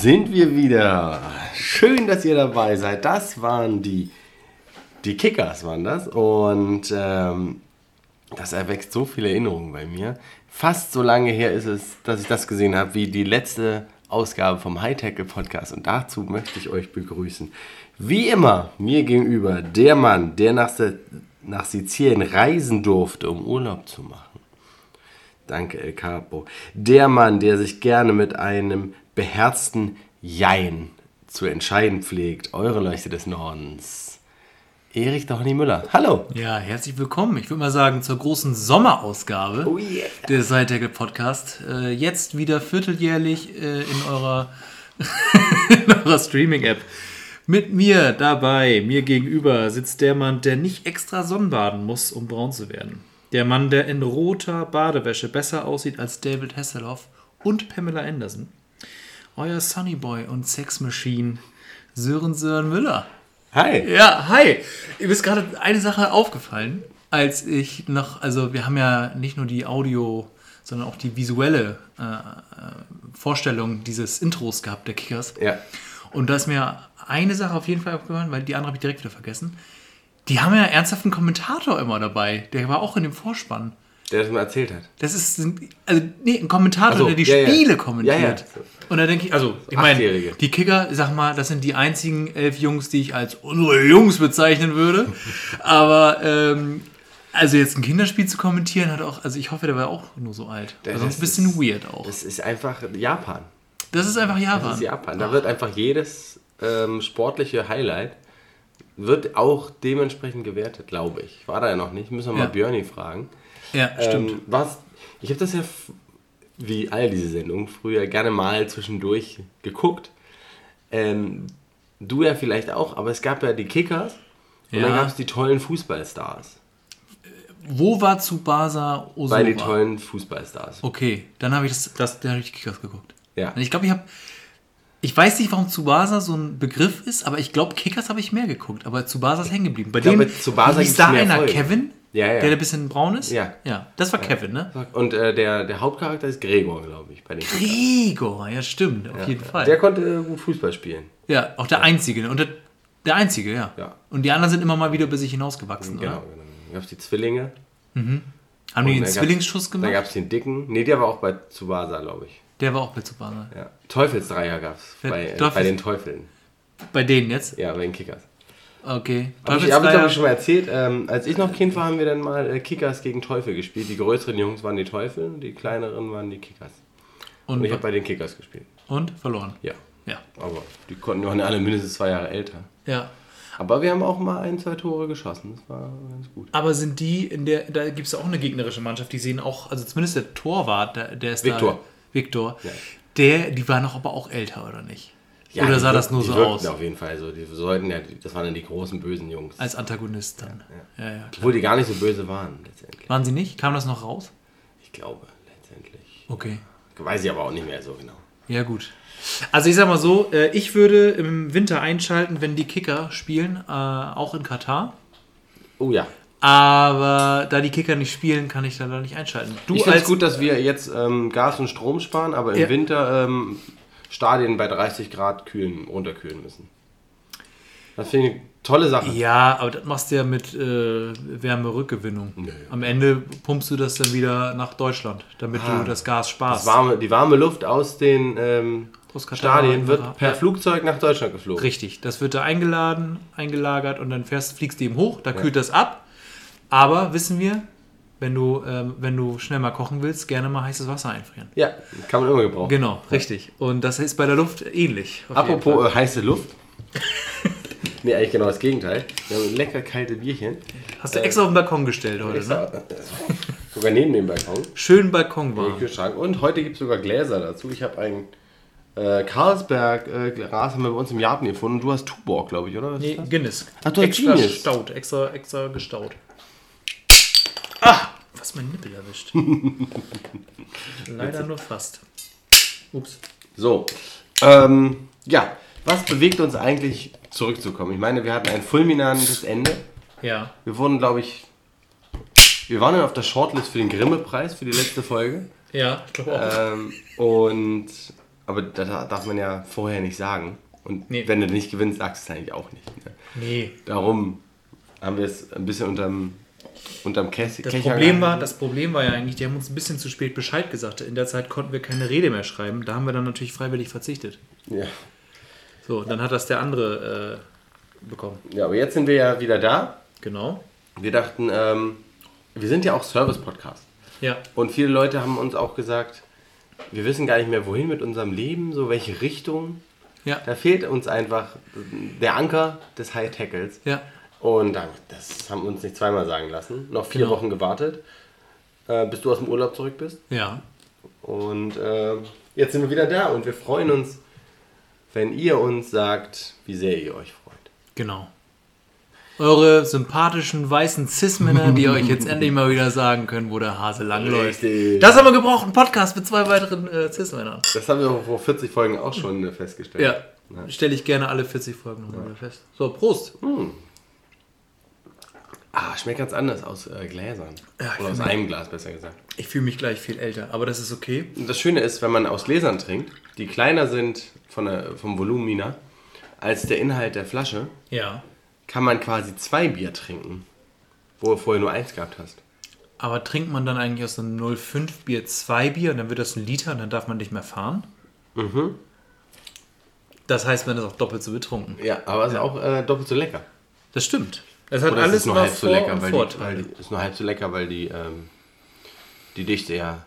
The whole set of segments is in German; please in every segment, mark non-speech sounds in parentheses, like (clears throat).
sind wir wieder. Schön, dass ihr dabei seid. Das waren die, die Kickers, waren das. Und ähm, das erweckt so viele Erinnerungen bei mir. Fast so lange her ist es, dass ich das gesehen habe, wie die letzte Ausgabe vom Hightech Podcast. Und dazu möchte ich euch begrüßen. Wie immer, mir gegenüber der Mann, der nach, nach Sizilien reisen durfte, um Urlaub zu machen. Danke, El Capo. Der Mann, der sich gerne mit einem beherzten Jein zu entscheiden pflegt. Eure Leuchte des Nordens. Erich Dochny Müller. Hallo. Ja, herzlich willkommen. Ich würde mal sagen zur großen Sommerausgabe Oh yeah. des Seitdeckel Podcast. Äh, jetzt wieder vierteljährlich äh, in eurer, (laughs) in eurer Streaming-App. Mit mir dabei, mir gegenüber, sitzt der Mann, der nicht extra Sonnenbaden muss, um braun zu werden. Der Mann, der in roter Badewäsche besser aussieht als David Hasselhoff und Pamela Anderson. Euer Sunnyboy und Sexmachine Sören Sören Müller. Hi. Ja, hi. Mir ist gerade eine Sache aufgefallen, als ich noch, also wir haben ja nicht nur die Audio, sondern auch die visuelle äh, äh, Vorstellung dieses Intros gehabt, der Kickers. Ja. Und da ist mir eine Sache auf jeden Fall aufgefallen, weil die andere habe ich direkt wieder vergessen. Die haben ja ernsthaft einen Kommentator immer dabei. Der war auch in dem Vorspann. Der das mal erzählt hat. Das ist ein, also, nee, ein Kommentator, so, der die ja, ja. Spiele Ja, kommentiert. ja. Und da denke ich, also, ich meine, die Kicker, sag mal, das sind die einzigen elf Jungs, die ich als unsere Jungs bezeichnen würde. (laughs) Aber, ähm, also jetzt ein Kinderspiel zu kommentieren, hat auch, also ich hoffe, der war auch nur so alt. Also sonst ein das bisschen ist- weird auch. Das ist einfach Japan. Das ist einfach Japan. Das ist Japan. Da wird einfach jedes ähm, sportliche Highlight wird auch dementsprechend gewertet, glaube ich. War da ja noch nicht. Müssen wir Ja. mal Björni fragen. Ja, stimmt. Ähm, was, ich habe das ja, wie all diese Sendungen, früher gerne mal zwischendurch geguckt. Ähm, du ja vielleicht auch, aber es gab ja die Kickers und dann gab es die tollen Fußballstars. Wo war Tsubasa Osora? Bei die tollen Fußballstars. Okay, dann habe ich das, das da habe ich Kickers geguckt. Ja. Und ich glaube, ich habe. Ich weiß nicht, warum Tsubasa so ein Begriff ist, aber ich glaube, Kickers habe ich mehr geguckt. Aber Tsubasa ist hängen geblieben. Bei dem Tsubasa gibt's da einer Folgen. Kevin, Ja, ja. der der ein bisschen braun ist. Ja. Ja, das war Kevin, ne? Und äh, der, der Hauptcharakter ist Gregor, glaube ich, bei den Kickers. Gregor, ja, stimmt, auf jeden Fall. Der konnte äh, gut Fußball spielen. ja, auch der Einzige. ne? Und der, der Einzige, ja. Ja. Und die anderen sind immer mal wieder über sich hinausgewachsen, Genau, oder? genau. Dann gab es die Zwillinge. Haben die Und einen dann gab's- Zwillingsschuss Dann gemacht? gab es den Dicken. Nee, der war auch bei Tsubasa, glaube ich. Der war auch bei Tsubasa. Ja. Teufelsdreier gab es bei, äh, Teufels- bei den Teufeln. Bei denen jetzt? Ja, bei den Kickers. Okay. Habe ich, hab ich Teufelsdreier- glaube ich schon mal erzählt. Ähm, als ich noch Kind war, haben wir dann mal äh, Kickers gegen Teufel gespielt. Die größeren Jungs waren die Teufel, die kleineren waren die Kickers. Und und, ich habe bei den Kickers gespielt. und verloren. Ja. Ja. Aber die konnten waren alle mindestens zwei Jahre älter. Ja. Aber wir haben auch mal ein, zwei Tore geschossen. Das war ganz gut. Aber sind die in der, da gibt es auch eine gegnerische Mannschaft, die sehen auch, also zumindest der Torwart, der, der ist Viktor. da. Viktor. Ja. Der, die waren doch aber auch älter, oder nicht? Ja, oder sah wirk- das nur so aus? auf jeden Fall so. Die sollten ja, das waren dann die großen bösen Jungs. Als Antagonist dann. Ja, ja. klar. Obwohl die gar nicht so böse waren, letztendlich. Waren sie nicht? Kam das noch raus? Ich glaube, letztendlich. Okay. Weiß ich aber auch nicht mehr so genau. Ja, gut. Also ich sag mal so, äh, ich würde im Winter einschalten, wenn die Kicker spielen, äh, auch in Katar. Oh ja. Aber da die Kicker nicht spielen, kann ich dann da nicht einschalten. Du Ich finde es gut, dass wir jetzt ähm, Gas und Strom sparen, aber im Ja. Winter ähm, Stadien bei 30 Grad kühlen, runterkühlen müssen. Das finde ich eine tolle Sache. Ja, aber das machst du ja mit äh, Wärmerückgewinnung. Nö. Am Ende pumpst du das dann wieder nach Deutschland, damit Ah. du das Gas sparst. Das warme, die warme Luft aus den ähm, Aus Stadien wird ja. per Flugzeug nach Deutschland geflogen. Richtig, das wird da eingeladen, eingelagert und dann fährst, fliegst du eben hoch, da kühlt das ab. Aber wissen wir, wenn du, ähm, wenn du schnell mal kochen willst, gerne mal heißes Wasser einfrieren. Ja, kann man immer gebrauchen. Genau, richtig. Und das ist bei der Luft ähnlich. Apropos äh, heiße Luft. (laughs) nee, eigentlich genau das Gegenteil. Wir haben lecker kalte Bierchen. Hast du extra auf den Balkon gestellt heute, ne? Extra, äh, sogar neben dem Balkon. Schön Balkon war. Kühlschrank. Und heute gibt es sogar Gläser dazu. Ich habe ein äh, Carlsberg äh, Glas haben wir bei uns im Japan gefunden. Und du hast Tuborg, glaube ich, oder? Was Nee? Guinness. Ach, du hast extra Guinness. gestaut, extra, extra gestaut. Was mein Nippel erwischt. (laughs) Leider nur fast. Ups. So. Ähm, ja, was bewegt uns eigentlich zurückzukommen? Ich meine, wir hatten ein fulminantes Ende. Ja. Wir wurden, glaube ich, wir waren dann auf der Shortlist für den Grimme-Preis für die letzte Folge. Ja, ich glaube auch. Ähm, und, aber da darf man ja vorher nicht sagen. Und Nee. wenn du nicht gewinnst, sagst du es eigentlich auch nicht. Ne? nee. Darum haben wir es ein bisschen unterm, unterm Käse. Das Problem, war, das Problem war ja eigentlich, die haben uns ein bisschen zu spät Bescheid gesagt. In der Zeit konnten wir keine Rede mehr schreiben. Da haben wir dann natürlich freiwillig verzichtet. Ja. So, dann hat das der andere äh, bekommen. ja, aber jetzt sind wir ja wieder da. Genau. Wir dachten, ähm, wir sind ja auch Service-Podcast. Ja. Und viele Leute haben uns auch gesagt, wir wissen gar nicht mehr, wohin mit unserem Leben, so welche Richtung. Ja. Da fehlt uns einfach der Anker des High-Tackles. Ja. Und dann, das haben wir uns nicht zweimal sagen lassen. Noch vier Genau. Wochen gewartet, äh, bis du aus dem Urlaub zurück bist. Ja. Und äh, jetzt sind wir wieder da und wir freuen uns, wenn ihr uns sagt, wie sehr ihr euch freut. Genau. Eure sympathischen weißen Cis-Männer, die euch jetzt (laughs) endlich mal wieder sagen können, wo der Hase langläuft. Richtig. Das haben wir gebraucht, einen Podcast mit zwei weiteren äh, Cis-Männern. Das haben wir vor 40 Folgen auch schon äh, festgestellt. Ja. Stelle ich gerne alle 40 Folgen nochmal wieder fest. So, Prost. Ah, schmeckt ganz anders aus äh, Gläsern. Ja, Oder aus einem Glas, besser gesagt. Ich fühle mich gleich viel älter, aber das ist okay. Und das Schöne ist, wenn man aus Gläsern trinkt, die kleiner sind von der, vom Volumina als der Inhalt der Flasche, Ja. kann man quasi zwei Bier trinken, wo du vorher nur eins gehabt hast. Aber trinkt man dann eigentlich aus einem 05 Bier zwei Bier und dann wird das ein Liter und dann darf man nicht mehr fahren? Mhm. Das heißt, man ist auch doppelt so betrunken. Ja, aber es ist auch äh, doppelt so lecker. Das stimmt. Es hat Oder es alles ist nur halb so lecker, weil die, weil die ist nur halb so lecker, weil die, ähm, die Dichte ja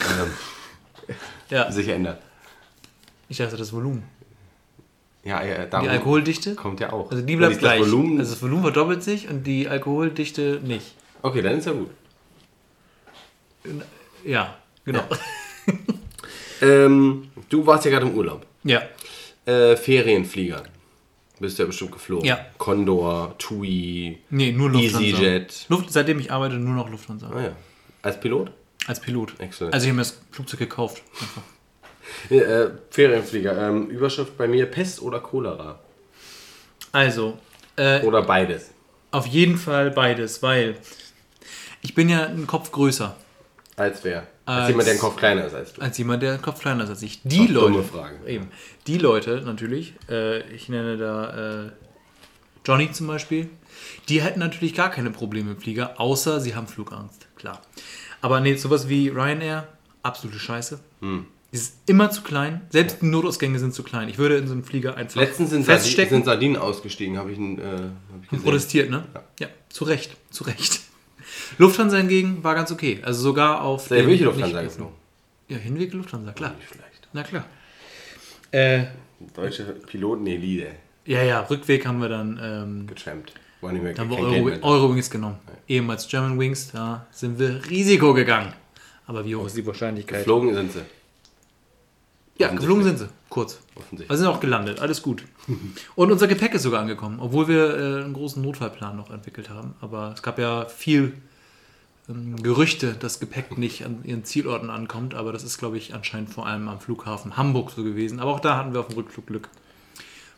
ähm, ja, sich ändert. ich dachte das Volumen. Ja, ja, Die Alkoholdichte? kommt ja auch. Also die bleibt gleich. Das Volumen, Also das Volumen verdoppelt sich und die Alkoholdichte nicht. okay, dann ist ja gut. Ja, genau. Ähm, du warst ja gerade im Urlaub. Ja. Äh, Ferienflieger. Bist ja bestimmt geflogen. Ja. Condor, TUI, Nee, nur Lufthansa. EasyJet. Luft, seitdem ich arbeite, nur noch Lufthansa. Ah ja. Als Pilot? Als Pilot. Excellent. Also ich habe mir das Flugzeug gekauft. Einfach. Äh, Ferienflieger. Ähm, Überschrift bei mir Pest oder Cholera. Also, äh, Oder beides. auf jeden Fall beides, weil ich bin ja ein Kopf größer Als wer? Als, Als- jemand, der den Kopf kleiner ist als du. als jemand, der ein Kopf kleiner ist als ich. Die Leute, dumme Fragen. eben, die Leute natürlich, äh, ich nenne da äh, Johnny zum Beispiel, die hätten natürlich gar keine Probleme im Flieger, außer sie haben Flugangst, klar. Aber nee, sowas wie Ryanair, absolute Scheiße. Hm. Die ist immer zu klein, selbst die Notausgänge sind zu klein. Ich würde in so einem Flieger einfach Letztens sind, feststecken. sind Sardinen ausgestiegen, habe ich, äh, hab ich gesehen. protestiert, ne? Ja. zu Recht, zu Recht. Lufthansa hingegen war ganz okay. Also sogar auf. Der welche Lufthansa nicht- geflogen? Ja, Hinweg Lufthansa, klar. Nicht schlecht. Na klar. Äh, Deutsche Piloten Elite. ja, ja, Rückweg haben wir dann, ähm, Getrampt. War nicht mehr haben wir Euro. Eurowings genommen. Ehemals German Wings, da sind wir Risiko gegangen. Aber wie hoch ist die Wahrscheinlichkeit? Geflogen sind sie. Ja, geflogen sind sie. Kurz. Offensichtlich. Wir sind auch gelandet, alles gut. (laughs) Und unser Gepäck ist sogar angekommen, obwohl wir äh, einen großen Notfallplan noch entwickelt haben. Aber es gab ja viel Gerüchte, dass Gepäck nicht an ihren Zielorten ankommt. Aber das ist, glaube ich, anscheinend vor allem am Flughafen Hamburg so gewesen. Aber auch da hatten wir auf dem Rückflug Glück.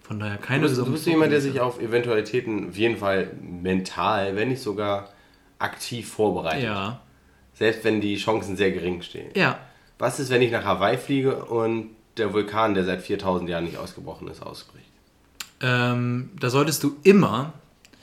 Von daher keine Du bist, du bist jemand, der sich auf Eventualitäten auf jeden Fall mental, wenn nicht sogar aktiv vorbereitet. Ja. Selbst wenn die Chancen sehr gering stehen. Ja. Was ist, wenn ich nach Hawaii fliege und der Vulkan, der seit 4000 Jahren nicht ausgebrochen ist, ausbricht? Ähm, da solltest du immer.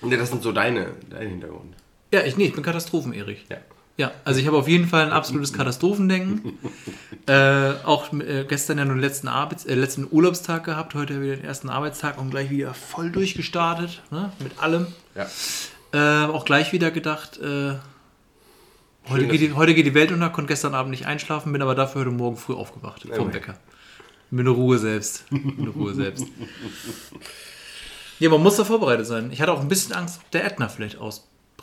Ne, das sind so deine, dein Hintergrund. Ja, ich, nee, ich bin Katastrophen-Erich. Ja. Ja, also ich habe auf jeden Fall ein absolutes Katastrophendenken. (laughs) äh, auch äh, gestern ja nur den letzten, Arbeits-, äh, letzten Urlaubstag gehabt, heute wieder den ersten Arbeitstag und gleich wieder voll durchgestartet, ne, mit allem. Ja. Äh, auch gleich wieder gedacht, äh, heute, geht die, heute geht die Welt unter, konnte gestern Abend nicht einschlafen, bin aber dafür heute Morgen früh aufgewacht, vom immerhin. Wecker. Mit der Ruhe selbst. Mit der Ruhe selbst. (laughs) Ja, man muss da vorbereitet sein. Ich hatte auch ein bisschen Angst, ob der Ätna vielleicht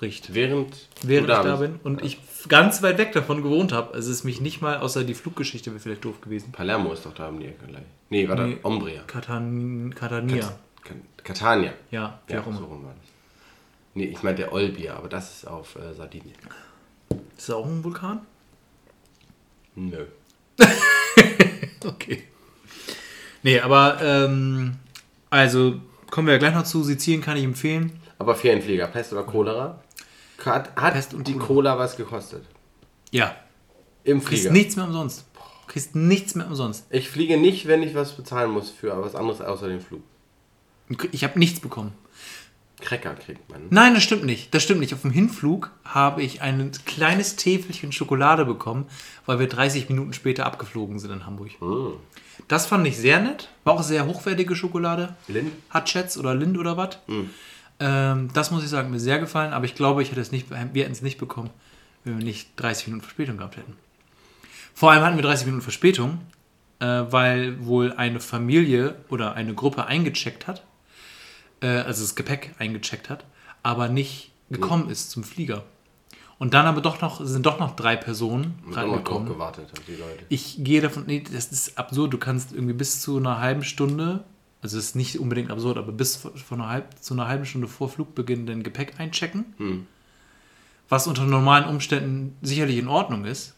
ausbricht. Während, Während ich da bin und ich ganz weit weg davon gewohnt habe. Also es ist mich nicht mal, außer die Fluggeschichte wäre vielleicht doof gewesen. Palermo ist doch da um die Ecke gleich. Nee, warte, Nee. Umbria. Katan, Catania. Kat- Catania. Ja, wie Ja, auch immer. so rum war das. Nee, ich meinte der Olbia, aber das ist auf äh, Sardinien. Ist das auch ein Vulkan? Nö. (laughs) Okay. Nee, aber ähm, also kommen wir ja gleich noch zu. Sizilien kann ich empfehlen. Aber Ferienflieger, Pest oder Cholera? Hat, hat und die. Cola was gekostet? Ja. Im Kriegst Flieger. nichts mehr umsonst. Kriegst nichts mehr umsonst. Ich fliege nicht, wenn ich was bezahlen muss für was anderes außer den Flug. Ich habe nichts bekommen. Cracker kriegt man. Nein, das stimmt nicht. Das stimmt nicht. Auf dem Hinflug habe ich ein kleines Täfelchen Schokolade bekommen, weil wir 30 Minuten später abgeflogen sind in Hamburg. Das fand ich sehr nett. War auch sehr hochwertige Schokolade. Lind? Hatschets oder Lind oder was. Ähm, das muss ich sagen, mir sehr gefallen, aber ich glaube, ich hätte es nicht, wir hätten es nicht bekommen, wenn wir nicht 30 Minuten Verspätung gehabt hätten. Vor allem hatten wir 30 Minuten Verspätung, äh, weil wohl eine Familie oder eine Gruppe eingecheckt hat, äh, also das Gepäck eingecheckt hat, aber nicht gekommen ist zum Flieger. Und dann aber doch noch, sind doch noch drei Personen Und reingekommen. gewartet die Leute. Ich gehe davon, nee, das ist absurd. Du kannst irgendwie bis zu einer halben Stunde, also es ist nicht unbedingt absurd, aber bis vor einer halb, zu einer halben Stunde vor Flugbeginn dein Gepäck einchecken. Was unter normalen Umständen sicherlich in Ordnung ist.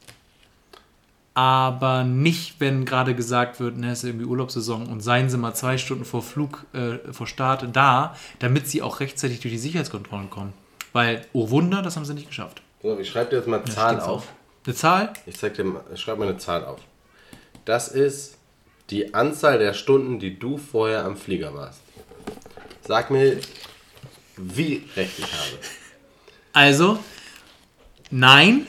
Aber nicht, wenn gerade gesagt wird, ne, es ist irgendwie Urlaubssaison und seien Sie mal zwei Stunden vor Flug, äh, vor Start da, damit Sie auch rechtzeitig durch die Sicherheitskontrollen kommen. Weil, oh Wunder, das haben sie nicht geschafft. So, ich schreibe dir jetzt mal Zahlen auf. auch. Eine Zahl? Ich zeig dir ich schreibe mal eine Zahl auf. Das ist die Anzahl der Stunden, die du vorher am Flieger warst. Sag mir, wie recht ich habe. Also, nein.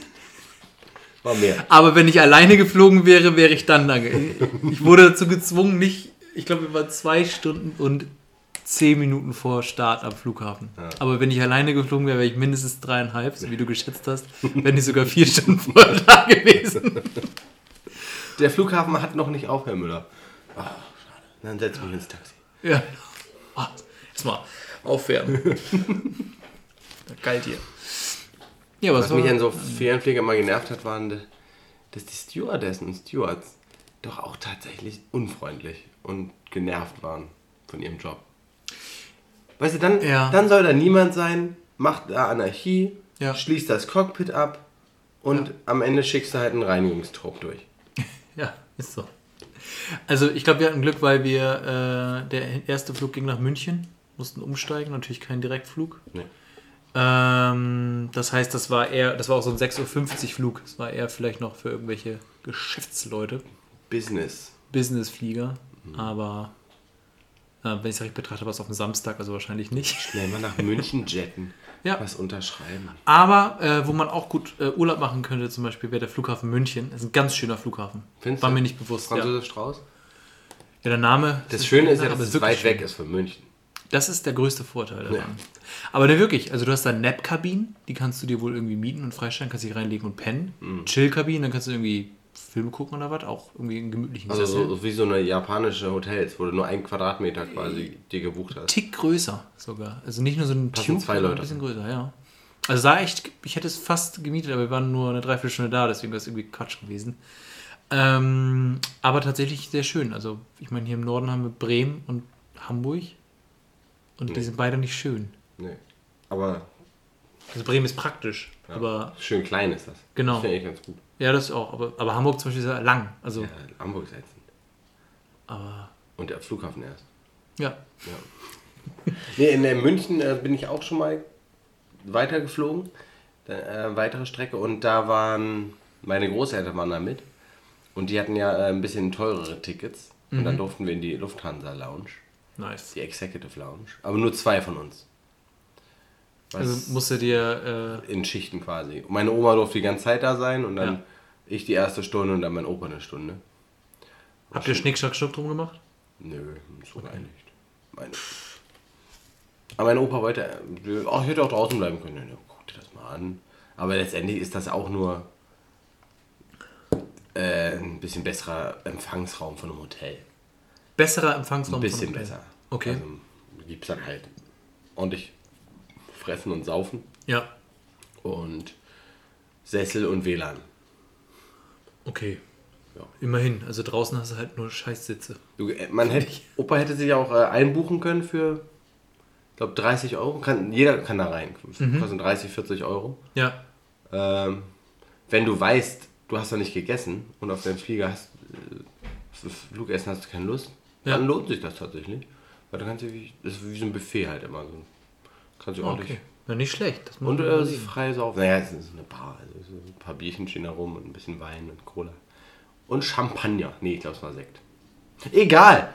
War mehr. Aber wenn ich alleine geflogen wäre, wäre ich dann da. ge- Ich wurde dazu gezwungen, nicht. Ich glaube, wir waren zwei Stunden und zehn Minuten vor Start am Flughafen. Aber wenn ich alleine geflogen wäre, wäre ich mindestens dreieinhalb, so wie du geschätzt hast. Wenn nicht sogar vier Stunden vorher da gewesen. Der Flughafen hat noch nicht auf, Herr Müller. Ah, schade. Dann setz mich ins Taxi. Ja. Ah, Erstmal aufwärmen. (laughs) Geil hier. Ja, Was war, mich an so Ferienflieger mal genervt hat, waren, dass die Stewardessen und Stewards doch auch tatsächlich unfreundlich und genervt waren von ihrem Job. Weißt du, dann, Ja. dann soll da niemand sein, macht da Anarchie, Ja. schließt das Cockpit ab und am Ende schickst du halt einen Reinigungstrupp durch. Ja, ist so. Also ich glaube, wir hatten Glück, weil wir, äh, der erste Flug ging nach München, mussten umsteigen, natürlich kein Direktflug. Nee. Ähm, das heißt, das war eher, das war auch so ein 6.50 Uhr Flug. Das war eher vielleicht noch für irgendwelche Geschäftsleute, Business. Businessflieger. Aber äh, wenn ich es recht betrachte, war es auf dem Samstag, also wahrscheinlich nicht. Schnell mal nach München jetten. (laughs) Ja. Was unterschreiben. Aber äh, wo man auch gut äh, Urlaub machen könnte, zum Beispiel, wäre der Flughafen München. Das ist ein ganz schöner Flughafen. Findest war du? mir nicht bewusst. Ja. Französisch Strauß? ja, der Name. Das Schöne ist ja, dass es weit weg schön. ist von München. Das ist der größte Vorteil daran. Ja. Aber ne, wirklich, also du hast da Nap-Kabinen, die kannst du dir wohl irgendwie mieten und freistellen, kannst dich reinlegen und pennen. Mhm. Chill-Kabinen, dann kannst du irgendwie Filme gucken oder was, auch irgendwie in gemütlichen Also so, wie so eine japanische Hotels, wo du nur einen Quadratmeter quasi dir gebucht hast. Tick größer sogar. Also nicht nur so ein Passen zwei sondern Leute. ein bisschen größer, ja. Also sah echt, ich hätte es fast gemietet, aber wir waren nur eine Dreiviertelstunde da, deswegen wäre es irgendwie Quatsch gewesen. Ähm, aber tatsächlich sehr schön. Also ich meine, hier im Norden haben wir Bremen und Hamburg und die sind beide nicht schön. Nee. Aber Also Bremen ist praktisch, ja, aber schön klein ist das. Genau. Das finde ich ganz gut. Ja, das auch. Aber, aber Hamburg zum Beispiel ist ja lang. Also, Ja, Hamburg ist ätzend. aber Und der Flughafen erst. ja. (laughs) Nee, in äh, München äh, bin ich auch schon mal weitergeflogen. äh, weitere Strecke. Und da waren, meine Großeltern waren da mit. Und die hatten ja äh, ein bisschen teurere Tickets. Und Mhm. dann durften wir in die Lufthansa Lounge, Nice. die Executive Lounge. Aber nur zwei von uns. Also musst du dir, in Schichten quasi. Und meine Oma durfte die ganze Zeit da sein und dann Ja. ich die erste Stunde und dann mein Opa eine Stunde. äh, habt ihr Schnick, Schnack, Schnuck drum gemacht? Nö, so gar nicht. Meine, aber mein Opa wollte, äh, ach, ich hätte auch draußen bleiben können. Ja, guck dir das mal an. Aber letztendlich ist das auch nur äh, ein bisschen besserer Empfangsraum von einem Hotel. Besserer Empfangsraum Ein bisschen besser. Okay. Also gibt es dann halt ordentlich fressen und saufen Ja, und Sessel und WLAN. okay. Ja. Immerhin. Also draußen hast du halt nur Scheißsitze. Du, äh, man hätte, Opa hätte sich auch äh, einbuchen können für, ich glaube, 30 Euro. Kann, jeder kann da rein. Mhm. Kosten 30, 40 Euro. Ja. Ähm, wenn du weißt, du hast noch nicht gegessen und auf deinem Flieger hast, äh, Flugessen hast du keine Lust, Ja. dann lohnt sich das tatsächlich. Weil du kannst du wie, das ist wie so ein Buffet halt immer. So. Kannst du ordentlich. Okay. Ja, nicht schlecht. Das Und äh, frei saufen. Naja, es ist eine Bar. Also so ein paar Bierchen stehen da rum und ein bisschen Wein und Cola. Und Champagner. Nee, ich glaube, es war Sekt. Egal.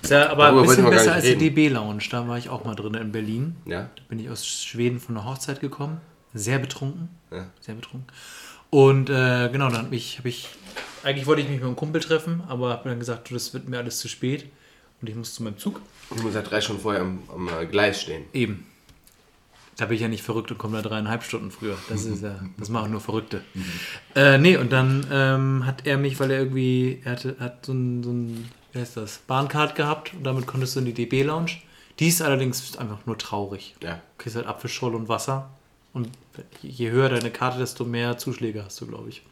Ist ja aber Darüber ein bisschen besser als die reden. DB-Lounge. Da war ich auch mal drin in Berlin. Ja. Da bin ich aus Schweden von der Hochzeit gekommen. Sehr betrunken. Ja. Sehr betrunken. Und äh, genau, dann habe ich, hab ich, eigentlich wollte ich mich mit einem Kumpel treffen, aber habe dann gesagt, du, das wird mir alles zu spät. Und ich muss zu meinem Zug. Ich muss ja drei Stunden vorher am, am äh, Gleis stehen. Eben. Da bin ich ja nicht verrückt und komme da dreieinhalb Stunden früher. Das ist ja, das machen nur Verrückte. Äh, nee, und dann ähm, hat er mich, weil er irgendwie, er hatte, hat so ein, so ein, wie heißt das, Bahncard gehabt und damit konntest du in die DB-Lounge. Die ist allerdings einfach nur traurig. Ja. Du kriegst halt Apfelschorle und Wasser. Und je höher deine Karte, desto mehr Zuschläge hast du, glaube ich.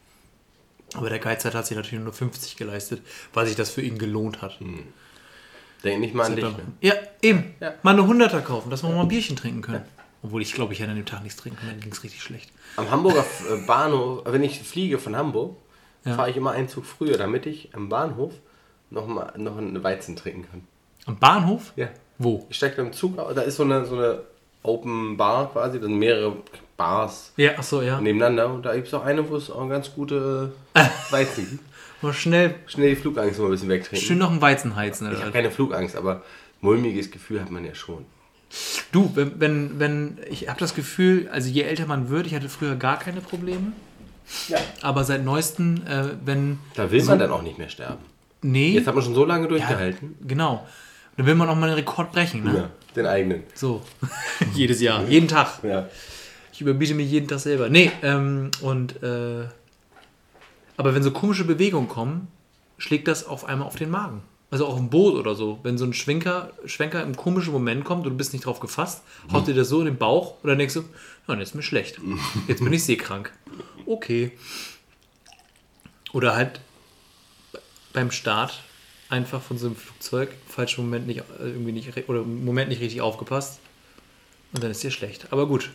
Aber der Geizhalt hat sich natürlich nur 50 geleistet, weil sich das für ihn gelohnt hat. Denk nicht mal an dich. Ne? Ja, eben. Ja. Mal eine Hunderter kaufen, dass wir mal ein Bierchen trinken können. Obwohl ich glaube, ich hätte an dem Tag nichts trinken können, dann ging es richtig schlecht. Am Hamburger äh, Bahnhof, wenn ich fliege von Hamburg, Ja. fahre ich immer einen Zug früher, damit ich am Bahnhof noch, mal, noch einen Weizen trinken kann. Am Bahnhof? Ja. Wo? Ich steige beim Zug, da ist so eine, so eine Open Bar quasi, da sind mehrere Bars Ja, ach so, ja. nebeneinander und da gibt es auch eine, wo es auch ganz gute (laughs) Weizen gibt. Mal schnell, Schnell die Flugangst mal ein bisschen wegtrinken. schön noch ein Weizen heizen. Ich habe keine Flugangst, aber mulmiges Gefühl hat man ja schon. Du, wenn, wenn, wenn ich habe das Gefühl, also je älter man wird, ich hatte früher gar keine Probleme. Ja. Aber seit neuestem, äh, wenn. Da will man dann auch nicht mehr sterben. Nee. Jetzt hat man schon so lange ja, durchgehalten. genau. Dann will man auch mal einen Rekord brechen, ne? Ja, den eigenen. So. (laughs) Jedes Jahr. Jeden Tag. Ja. Ich überbiete mich jeden Tag selber. Nee, ähm, und äh, aber wenn so komische Bewegungen kommen, schlägt das auf einmal auf den Magen. Also auch im Boot oder so. Wenn so ein Schwenker, Schwenker im komischen Moment kommt und du bist nicht drauf gefasst, haut dir das so in den Bauch und dann denkst du, ja, jetzt ist mir schlecht. Jetzt bin ich seekrank. Okay. Oder halt beim Start einfach von so einem Flugzeug falschen Moment nicht äh, irgendwie nicht oder im Moment nicht richtig aufgepasst und dann ist dir schlecht. Aber gut,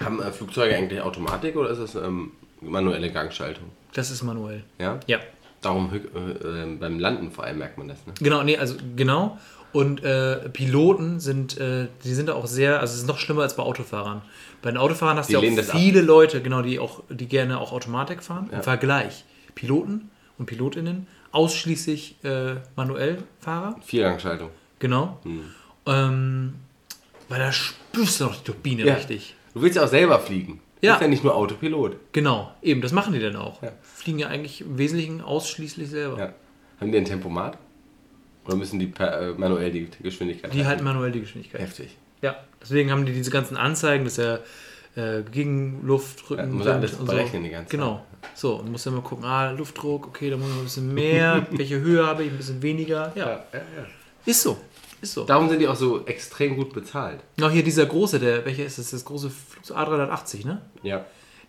Haben äh, Flugzeuge eigentlich Automatik oder ist das ähm, manuelle Gangschaltung? das ist manuell. Ja. Ja, Darum äh, äh, beim Landen vor allem merkt man das. Ne? genau, nee, also genau. Und äh, Piloten sind, äh, die sind auch sehr, also es ist noch schlimmer als bei Autofahrern. Bei den Autofahrern hast du ja auch das ab. viele Leute, genau, die auch, die gerne auch Automatik fahren. Ja. Im Vergleich. Piloten und Pilotinnen ausschließlich äh, manuell Fahrer. Viergangschaltung. Genau. Hm. Ähm, weil da spürst du noch die Turbine Ja. richtig. Du willst ja auch selber fliegen. Ja. bist ja nicht nur Autopilot. Genau, eben, das machen die dann auch. Ja. Fliegen ja eigentlich im Wesentlichen ausschließlich selber. Ja. Haben die ein Tempomat? Oder müssen die per, äh, manuell die Geschwindigkeit Die halten? halten manuell die Geschwindigkeit. Heftig. Ja, deswegen haben die diese ganzen Anzeigen, dass er äh, gegen Luftdrücken Ja, muss sind alles und berechnen die ganze Genau. So, und muss dann mal gucken, ah, Luftdruck, okay, da muss man ein bisschen mehr, (laughs) welche Höhe habe ich, ein bisschen weniger. Ja, ja. ist so. Ist so. Darum sind die auch so extrem gut bezahlt. Noch hier dieser große, der, welcher ist das? Das große Flugzeug A380, ne? Ja.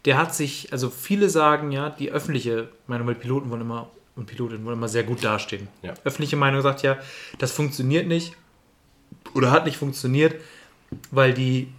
Der hat sich, also viele sagen ja, die öffentliche Meinung, weil Piloten wollen immer und Pilotinnen wollen immer sehr gut dastehen. Ja. Öffentliche Meinung sagt ja, das funktioniert nicht oder hat nicht funktioniert, weil die,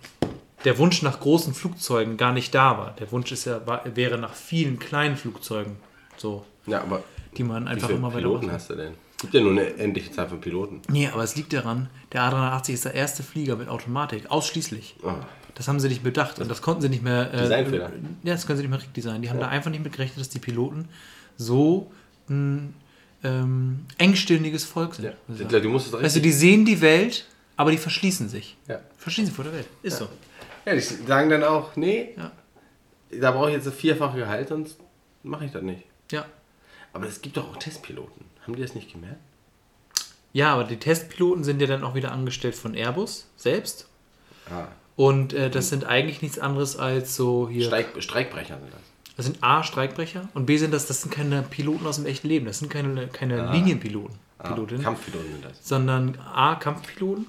der Wunsch nach großen Flugzeugen gar nicht da war. Der Wunsch ist ja, war, wäre nach vielen kleinen Flugzeugen, so, Ja, aber die man wie einfach viele immer weiter Piloten hast du denn? Gibt ja nur eine endliche Zahl von Piloten. Nee, aber es liegt daran, der A380 ist der erste Flieger mit Automatik, ausschließlich. Oh. Das haben sie nicht bedacht und das konnten sie nicht mehr. Äh, Designfehler. Ja, das können sie nicht mehr richtig designen. Die haben da einfach nicht mit gerechnet, dass die Piloten so ein ähm, engstirniges Volk sind. Ja. Du, musst es richtig. die sehen die Welt, aber die verschließen sich. Ja. Verschließen sich vor der Welt. Ist so. ja, die sagen dann auch, nee, Ja. da brauche ich jetzt das vierfache Gehalt, sonst mache ich das nicht. Ja. Aber es gibt doch auch Testpiloten. Haben die das nicht gemerkt? Ja, aber die Testpiloten sind ja dann auch wieder angestellt von Airbus selbst. Ah. Und äh, das sind eigentlich nichts anderes als so hier. Streik, Streikbrecher sind das. Das sind A, Streikbrecher und B sind das, das sind keine Piloten aus dem echten Leben. Das sind keine, keine Linienpiloten. Ah, Kampfpiloten sind das. sondern A, Kampfpiloten.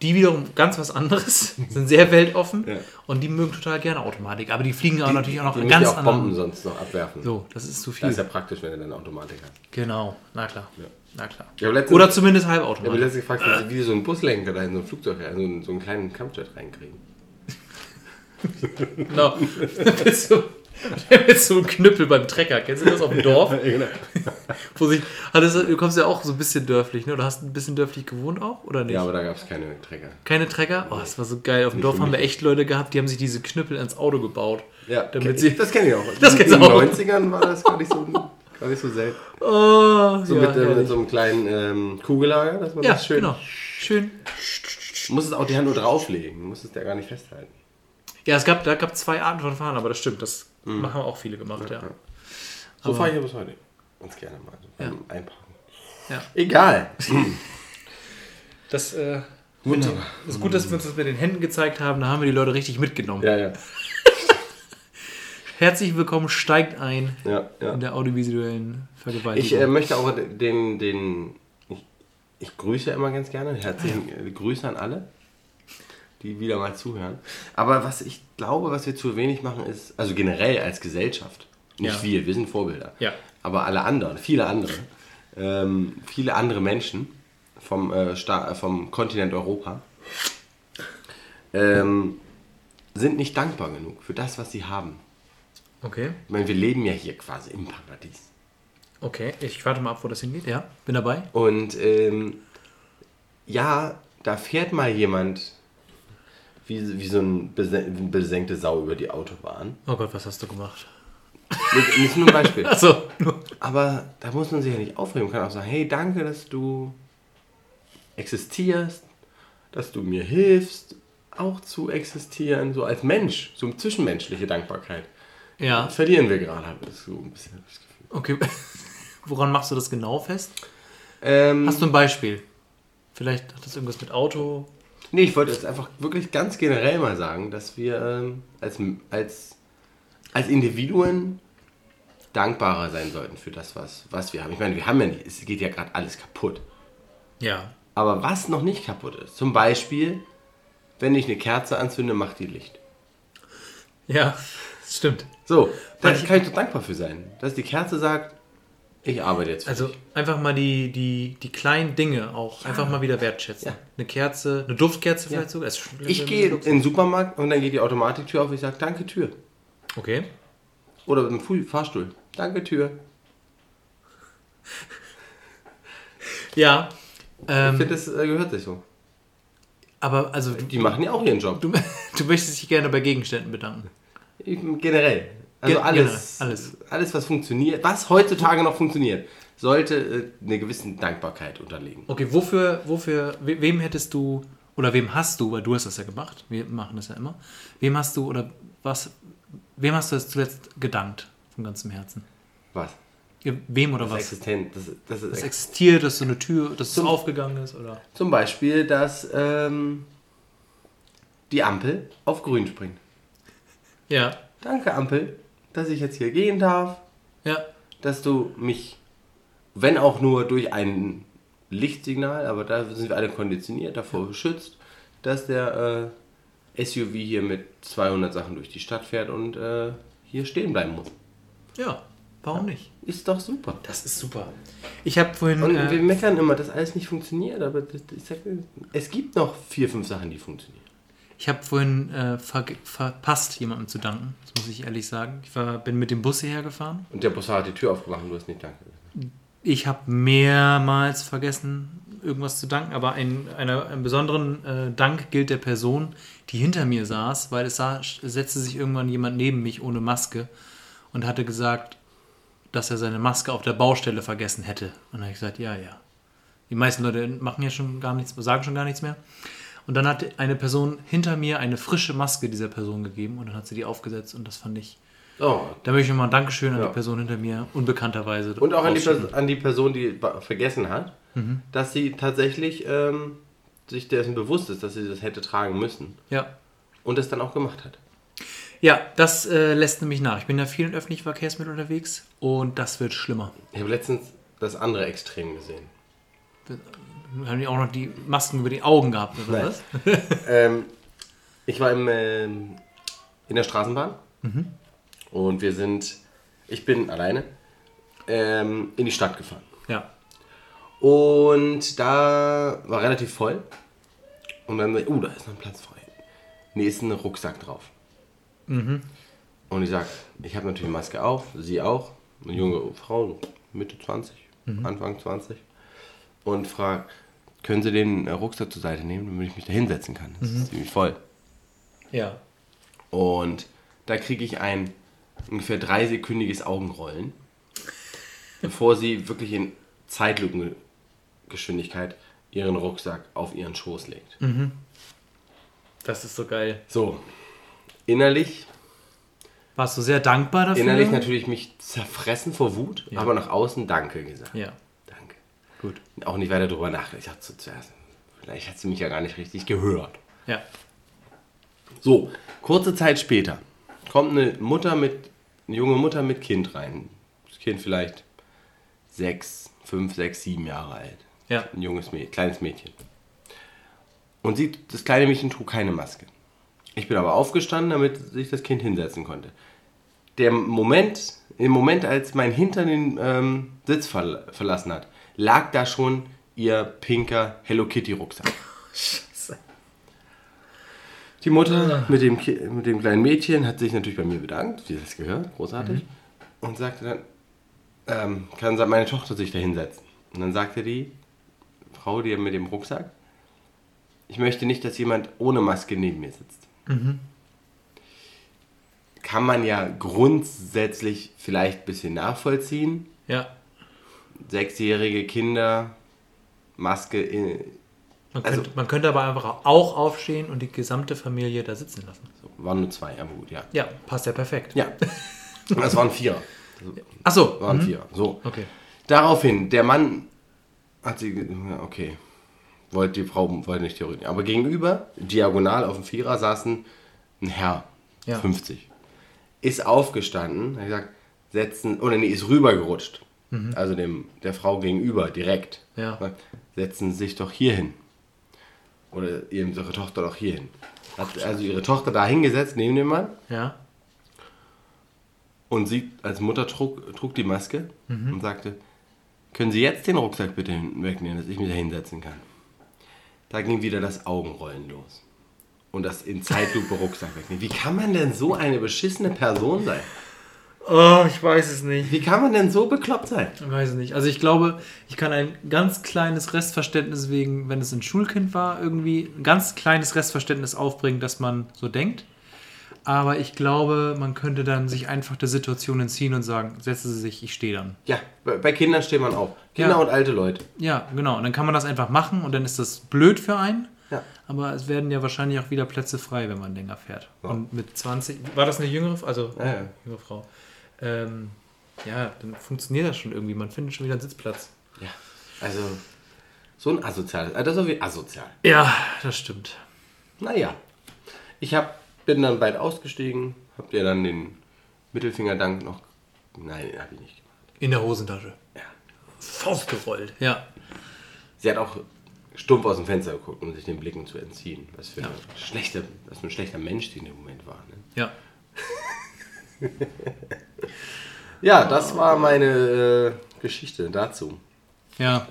Die wiederum ganz was anderes, (laughs) sind sehr weltoffen Ja. und die mögen total gerne Automatik. Aber die fliegen auch natürlich auch noch Die ganz ja auch Bomben sonst noch abwerfen. So, das ist zu Das viel. ist ja praktisch, wenn du dann Automatik hast. Genau, na klar. Ja. Na klar. Letztens, Oder zumindest ich habe Halbautomatik. letztens gefragt, wie wie sie so einen Buslenker da in so ein Flugzeug, also in so einen kleinen Kampfjet reinkriegen. (laughs) Genau. (laughs) mit, (laughs) so, mit so einem Knüppel beim Trecker. Kennst du das auf dem Dorf? (laughs) genau. Wo sich, hattest, du du kommst ja auch so ein bisschen dörflich, ne? Oder hast ein bisschen dörflich gewohnt auch? Oder nicht? Ja, aber da gab es keine Träger. Keine Trecker? Oh, das war so geil. Auf dem Nicht Dorf haben wir echt Leute gehabt, die haben sich diese Knüppel ans Auto gebaut. Ja, Damit kenn- sie- das kenne ich auch. (laughs) Das in kennst du den auch. 90ern war das gar nicht so, gar nicht so selten. Oh, So ja, mit, äh, mit so einem kleinen ähm, Kugellager, dass man ja das schön. genau. Schön. Du musst es auch die Hand nur drauflegen. Du musst es ja gar nicht festhalten. Ja, es gab, da gab zwei Arten von Fahren, aber das stimmt. Das haben auch viele gemacht, ja. So Aber- fahre ich ja bis heute. Ganz gerne mal. So beim Einparken. Ja. Egal. (laughs) Das äh, Wunderbar. ist gut, dass wir uns das mit den Händen gezeigt haben. Da haben wir die Leute richtig mitgenommen. Ja, ja. (laughs) Herzlich willkommen, steigt ein ja, ja. in der audiovisuellen Ich Vergewaltigung. äh, möchte auch den, den ich, ich grüße immer ganz gerne. Herzlichen äh, Grüße an alle, die wieder mal zuhören. Aber was ich glaube, was wir zu wenig machen, ist, also generell als Gesellschaft, nicht Ja. wir, wir sind Vorbilder, Ja. aber alle anderen, viele andere, ähm, viele andere Menschen vom, äh, äh, vom Kontinent Europa ähm, sind nicht dankbar genug für das, was sie haben. Okay, Ich meine, wir leben ja hier quasi im Paradies. okay. Ich warte mal ab, wo das hingeht. Ja, bin dabei. Und ähm, ja, da fährt mal jemand wie, wie so ein besen- besenkte Sau über die Autobahn. Oh Gott, was hast du gemacht? Nicht, nicht nur ein Beispiel. (laughs) Nur. Aber da muss man sich ja nicht aufregen. Man kann auch sagen, hey, danke, dass du existierst, dass du mir hilfst, auch zu existieren, so als Mensch, so eine zwischenmenschliche Dankbarkeit. Ja, Das verlieren wir gerade, habe so ein bisschen das Gefühl. okay. (laughs) Woran machst du das genau fest? Ähm, Hast du ein Beispiel? Vielleicht hat das irgendwas mit Auto. Nee, ich wollte jetzt einfach wirklich ganz generell mal sagen, dass wir ähm, als, als, als Individuen dankbarer sein sollten für das, was, was wir haben. Ich meine, wir haben ja nicht, es geht ja gerade alles kaputt. Ja. Aber was noch nicht kaputt ist, zum Beispiel, wenn ich eine Kerze anzünde, macht die Licht. Ja, stimmt. So, da kann ich doch dankbar für sein, dass die Kerze sagt, ich arbeite jetzt Also dich. einfach mal die, die, die kleinen Dinge auch einfach mal wieder wertschätzen. Ja. Eine Kerze, eine Duftkerze vielleicht sogar. Ich gehe in den Supermarkt und dann geht die Automatiktür auf, ich sage, danke Tür. Okay. Oder mit dem Fahrstuhl, danke Tür. (laughs) Ja. Ich Ähm, finde, das äh, gehört sich so. aber also Die machen ja auch ihren Job. du, (laughs) du möchtest dich gerne bei Gegenständen bedanken. Generell. Also alles, generell, alles. alles, was funktioniert, was heutzutage noch funktioniert, sollte äh, eine gewisse Dankbarkeit unterlegen. Okay, wofür, wofür, we- wem hättest du, oder wem hast du, weil du hast das ja gemacht, wir machen das ja immer, wem hast du, oder was, wem hast du jetzt zuletzt gedankt, von ganzem Herzen? Was? Wem oder Das was? ist existent. Das, das Das ex existiert, dass so eine Tür, dass es Zum- aufgegangen ist, oder? Zum Beispiel, dass ähm, die Ampel auf grün springt. Ja, Danke, Ampel, dass ich jetzt hier gehen darf, ja, dass du mich, wenn auch nur durch ein Lichtsignal, aber da sind wir alle konditioniert, davor beschützt, dass der äh, SUV hier mit 200 Sachen durch die Stadt fährt und äh, hier stehen bleiben muss. ja, warum nicht? Ist doch super. Das ist super. Ich habe vorhin, Und wir äh, meckern immer, dass alles nicht funktioniert, aber das, ich sag, es gibt noch vier, fünf Sachen, die funktionieren. Ich habe vorhin äh, ver verpasst, jemandem zu danken, das muss ich ehrlich sagen. Ich war, bin mit dem Bus hierher gefahren. Und der Bus hat die Tür aufgemacht und du hast nicht Danke. gesagt. Ich habe mehrmals vergessen, irgendwas zu danken, aber ein, einer, einen besonderen äh, Dank gilt der Person, die hinter mir saß, weil es sah, setzte sich irgendwann jemand neben mich ohne Maske und hatte gesagt, dass er seine Maske auf der Baustelle vergessen hätte. Und dann habe ich gesagt, ja, ja. Die meisten Leute machen ja schon gar nichts, sagen schon gar nichts mehr. Und dann hat eine Person hinter mir eine frische Maske dieser Person gegeben und dann hat sie die aufgesetzt und das fand ich. Oh. Da möchte ich nochmal ein Dankeschön an Ja. die Person hinter mir, unbekannterweise. Und auch an die, ausschicken. Pers- an die Person, die vergessen hat, dass sie tatsächlich ähm, sich dessen bewusst ist, dass sie das hätte tragen müssen Ja. und es dann auch gemacht hat. Ja, das äh, lässt nämlich nach. Ich bin ja viel in öffentlichen Verkehrsmitteln unterwegs und das wird schlimmer. Ich habe letztens das andere Extrem gesehen. Haben die auch noch die Masken über die Augen gehabt oder was? (laughs) ähm, ich war im, ähm, in der Straßenbahn und wir sind, ich bin alleine, ähm, in die Stadt gefahren. Ja. Und da war relativ voll. Und dann, uh, da ist noch ein Platz frei. Nee, ist ein Rucksack drauf. Und ich sag, ich habe natürlich Maske auf, sie auch. Eine junge Frau, Mitte 20, Anfang 20. Und frag, können Sie den äh, Rucksack zur Seite nehmen, damit ich mich da hinsetzen kann? Das ist ziemlich voll. Ja. Und da kriege ich ein ungefähr dreisekündiges Augenrollen, bevor sie wirklich in Zeitlupengeschwindigkeit ihren Rucksack auf ihren Schoß legt. Das ist so geil. So, innerlich, Warst du sehr dankbar dafür? innerlich natürlich mich zerfressen vor Wut, Ja. aber nach außen Danke gesagt. Ja. Gut. Auch nicht weiter drüber nachgedacht. Ich dachte zuerst, vielleicht hat sie mich ja gar nicht richtig gehört. Ja. So, kurze Zeit später kommt eine Mutter mit, eine junge Mutter mit Kind rein. Das Kind vielleicht sechs, fünf, sechs, sieben Jahre alt. Ja. Ein junges Mädchen, kleines Mädchen. Und sieht, das kleine Mädchen trug keine Maske. Ich bin aber aufgestanden, damit sich das Kind hinsetzen konnte. Der Moment, im Moment, als mein Hintern den ähm, Sitz verla verlassen hat, lag da schon ihr pinker Hello Kitty Rucksack. Die Mutter mit dem, Ki- mit dem kleinen Mädchen hat sich natürlich bei mir bedankt, wie das gehört, großartig, und sagte dann, ähm, kann meine Tochter sich da hinsetzen. Und dann sagte die Frau, die mit dem Rucksack, ich möchte nicht, dass jemand ohne Maske neben mir sitzt. Kann man ja grundsätzlich vielleicht ein bisschen nachvollziehen. Ja. Sechsjährige Kinder, Maske in, Man, Also- könnte, man könnte aber einfach auch aufstehen und die gesamte Familie da sitzen lassen. so, waren nur zwei, aber gut, ja. Ja, passt ja perfekt. Ja, (laughs) das waren vier. Achso. Waren vier. So. Okay. Daraufhin, der Mann hat sie, okay, wollte die Frau wollte nicht theoretisch. Aber gegenüber, diagonal auf dem Vierer, saßen ein Herr, Ja. 50. Ist aufgestanden, hat gesagt, setzen, oder nee, ist rübergerutscht. Also dem, der Frau gegenüber, direkt. Ja. Sagt, Setzen Sie sich doch hier hin. Oder eben ihre Tochter doch hier hin. Hat also ihre Tochter da hingesetzt, neben dem Mann. Ja. Und sie als Mutter trug, trug die Maske und sagte, können Sie jetzt den Rucksack bitte wegnehmen, dass ich mich da hinsetzen kann. Da ging wieder das Augenrollen los. Und das in Zeitlupe Rucksack wegnehmen. Wie kann man denn so eine beschissene Person sein? Oh, ich weiß es nicht. Wie kann man denn so bekloppt sein? Ich weiß es nicht. Also ich glaube, ich kann ein ganz kleines Restverständnis wegen, wenn es ein Schulkind war, irgendwie ein ganz kleines Restverständnis aufbringen, dass man so denkt. Aber ich glaube, man könnte dann sich einfach der Situation entziehen und sagen, setzen Sie sich, ich stehe dann. Ja, bei, Kindern steht man auf. Kinder Ja. und alte Leute. Ja, genau. Und dann kann man das einfach machen und dann ist das blöd für einen. Ja. Aber es werden ja wahrscheinlich auch wieder Plätze frei, wenn man länger fährt. Und mit 20, war das eine jüngere, also Ja, ja. jüngere Frau? Ähm, ja, dann funktioniert das schon irgendwie. Man findet schon wieder einen Sitzplatz. Ja. Also, so ein asoziales. Also das ist irgendwie asozial. Ja, das stimmt. Naja. Ich hab, bin dann bald ausgestiegen. Habt ihr dann den Mittelfingerdank noch. Nein, den hab ich nicht gemacht. In der Hosentasche. Ja. Faust gerollt. Ja. Sie hat auch stumpf aus dem Fenster geguckt, um sich den Blicken zu entziehen. Was für, ein, schlechter, was für ein schlechter Mensch die in dem Moment war. Ne? Ja. (laughs) Ja, das war meine äh, Geschichte dazu. Ja.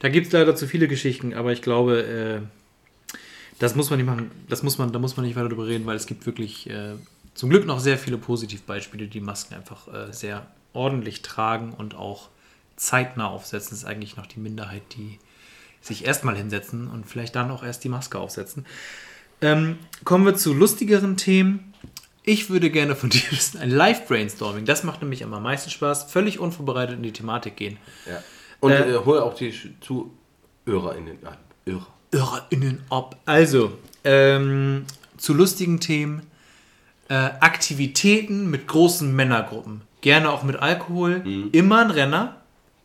Da gibt es leider zu viele Geschichten, aber ich glaube, äh, das muss man nicht machen. Das muss man, da muss man nicht weiter drüber reden, weil es gibt wirklich äh, zum Glück noch sehr viele Positivbeispiele, die Masken einfach äh, sehr ordentlich tragen und auch zeitnah aufsetzen. Das ist eigentlich noch die Minderheit, die sich erstmal hinsetzen und vielleicht dann auch erst die Maske aufsetzen. Ähm, kommen wir zu lustigeren Themen. Ich würde gerne von (laughs) dir wissen, ein Live-Brainstorming. Das macht nämlich am meisten Spaß. Völlig unvorbereitet in die Thematik gehen. Ja. Und Äh, äh, hol auch die ZuhörerInnen an. Hörer. HörerInnen ab. Also, ähm, zu lustigen Themen. Äh, Aktivitäten mit großen Männergruppen. Gerne auch mit Alkohol. Immer ein Renner.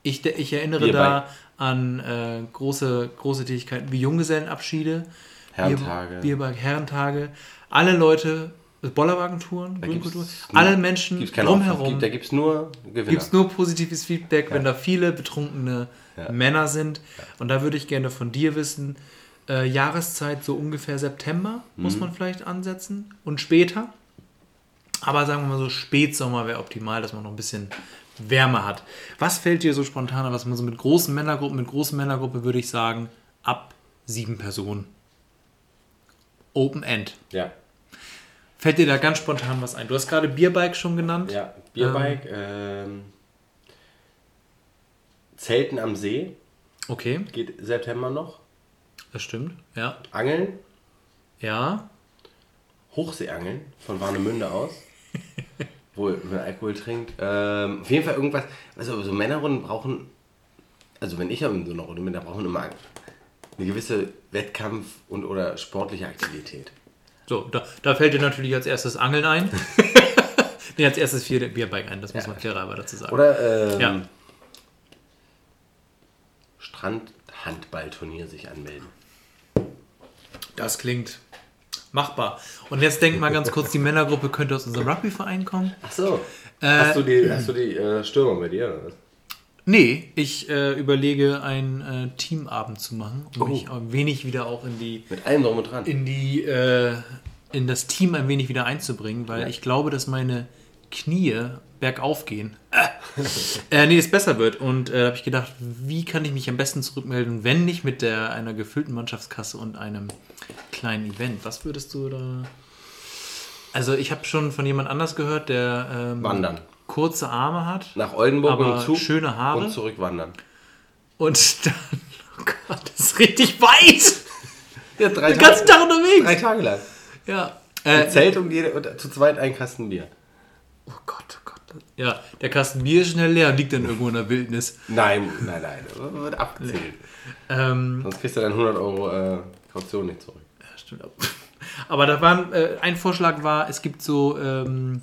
Ich, ich erinnere Bierbike. da an äh, große, große Tätigkeiten wie Junggesellenabschiede, Herrentage. Bier, Bierberg, Herrentage. Alle Leute, Bollerwagentouren, Grünkultur, gibt's alle Menschen Gibt's drumherum. Gibt, da gibt es nur Gewinner. Gibt es nur positives Feedback, wenn da viele betrunkene Ja. Männer sind. Und da würde ich gerne von dir wissen, äh, Jahreszeit so ungefähr September muss Mhm. man vielleicht ansetzen und später. Aber sagen wir mal so, Spätsommer wäre optimal, dass man noch ein bisschen Wärme hat. Was fällt dir so spontan an, was man so mit großen Männergruppen, mit großen Männergruppe würde ich sagen, ab sieben Personen. Open End. ja. Fällt dir da ganz spontan was ein? Du hast gerade Bierbike schon genannt. ja. Bierbike. Ähm, Zelten am See. Okay, Geht September noch. das stimmt. Ja. Angeln. Ja. Hochseeangeln von Warnemünde aus. (laughs) wo man Alkohol trinkt. Ähm, auf jeden Fall irgendwas. Also so Männerrunden brauchen. Also wenn ich in so einer Runde bin, da brauchen immer eine gewisse Wettkampf- und oder sportliche Aktivität. So, da, da fällt dir natürlich als erstes Angeln ein. (laughs) nee, als erstes der Bierbike ein, das muss man klarer dazu sagen. Oder ähm, Ja. Strandhandballturnier sich anmelden. Das klingt machbar. Und jetzt denk mal ganz kurz, die Männergruppe könnte aus unserem Rugbyverein kommen. Ach so. Äh, hast du die, hast du die äh, Stürmer bei dir oder? Nee, ich äh, überlege, einen äh, Teamabend zu machen, um Oh. mich ein wenig wieder auch in die, Mit allem drum und dran. in die, äh, in das Team ein wenig wieder einzubringen, weil Ja. ich glaube, dass meine Knie bergauf gehen. äh, nee, es besser wird. Und äh, habe ich gedacht, wie kann ich mich am besten zurückmelden, wenn nicht mit der, einer gefüllten Mannschaftskasse und einem kleinen Event? Was würdest du da. Also, ich habe schon von jemand anders gehört, der ähm, Wandern. Kurze Arme hat Nach Oldenburg Aber mit dem Zug schöne Haare. und zurückwandern. und dann. (laughs) Oh Gott, das ist richtig weit! Ja, drei, Den ganzen Tag unterwegs! drei Tage lang. Ja. Äh, Zelt und, jede, und zu zweit ein Kasten Bier. oh Gott, oh Gott. Ja, der Kasten Bier ist schnell leer und liegt dann irgendwo in der Wildnis. Nein, nein, nein. Wird abgezählt. Ähm, Sonst kriegst du dann 100 Euro äh, Kaution nicht zurück. ja, stimmt. auch. Aber da waren, äh, ein Vorschlag war, es gibt so ähm,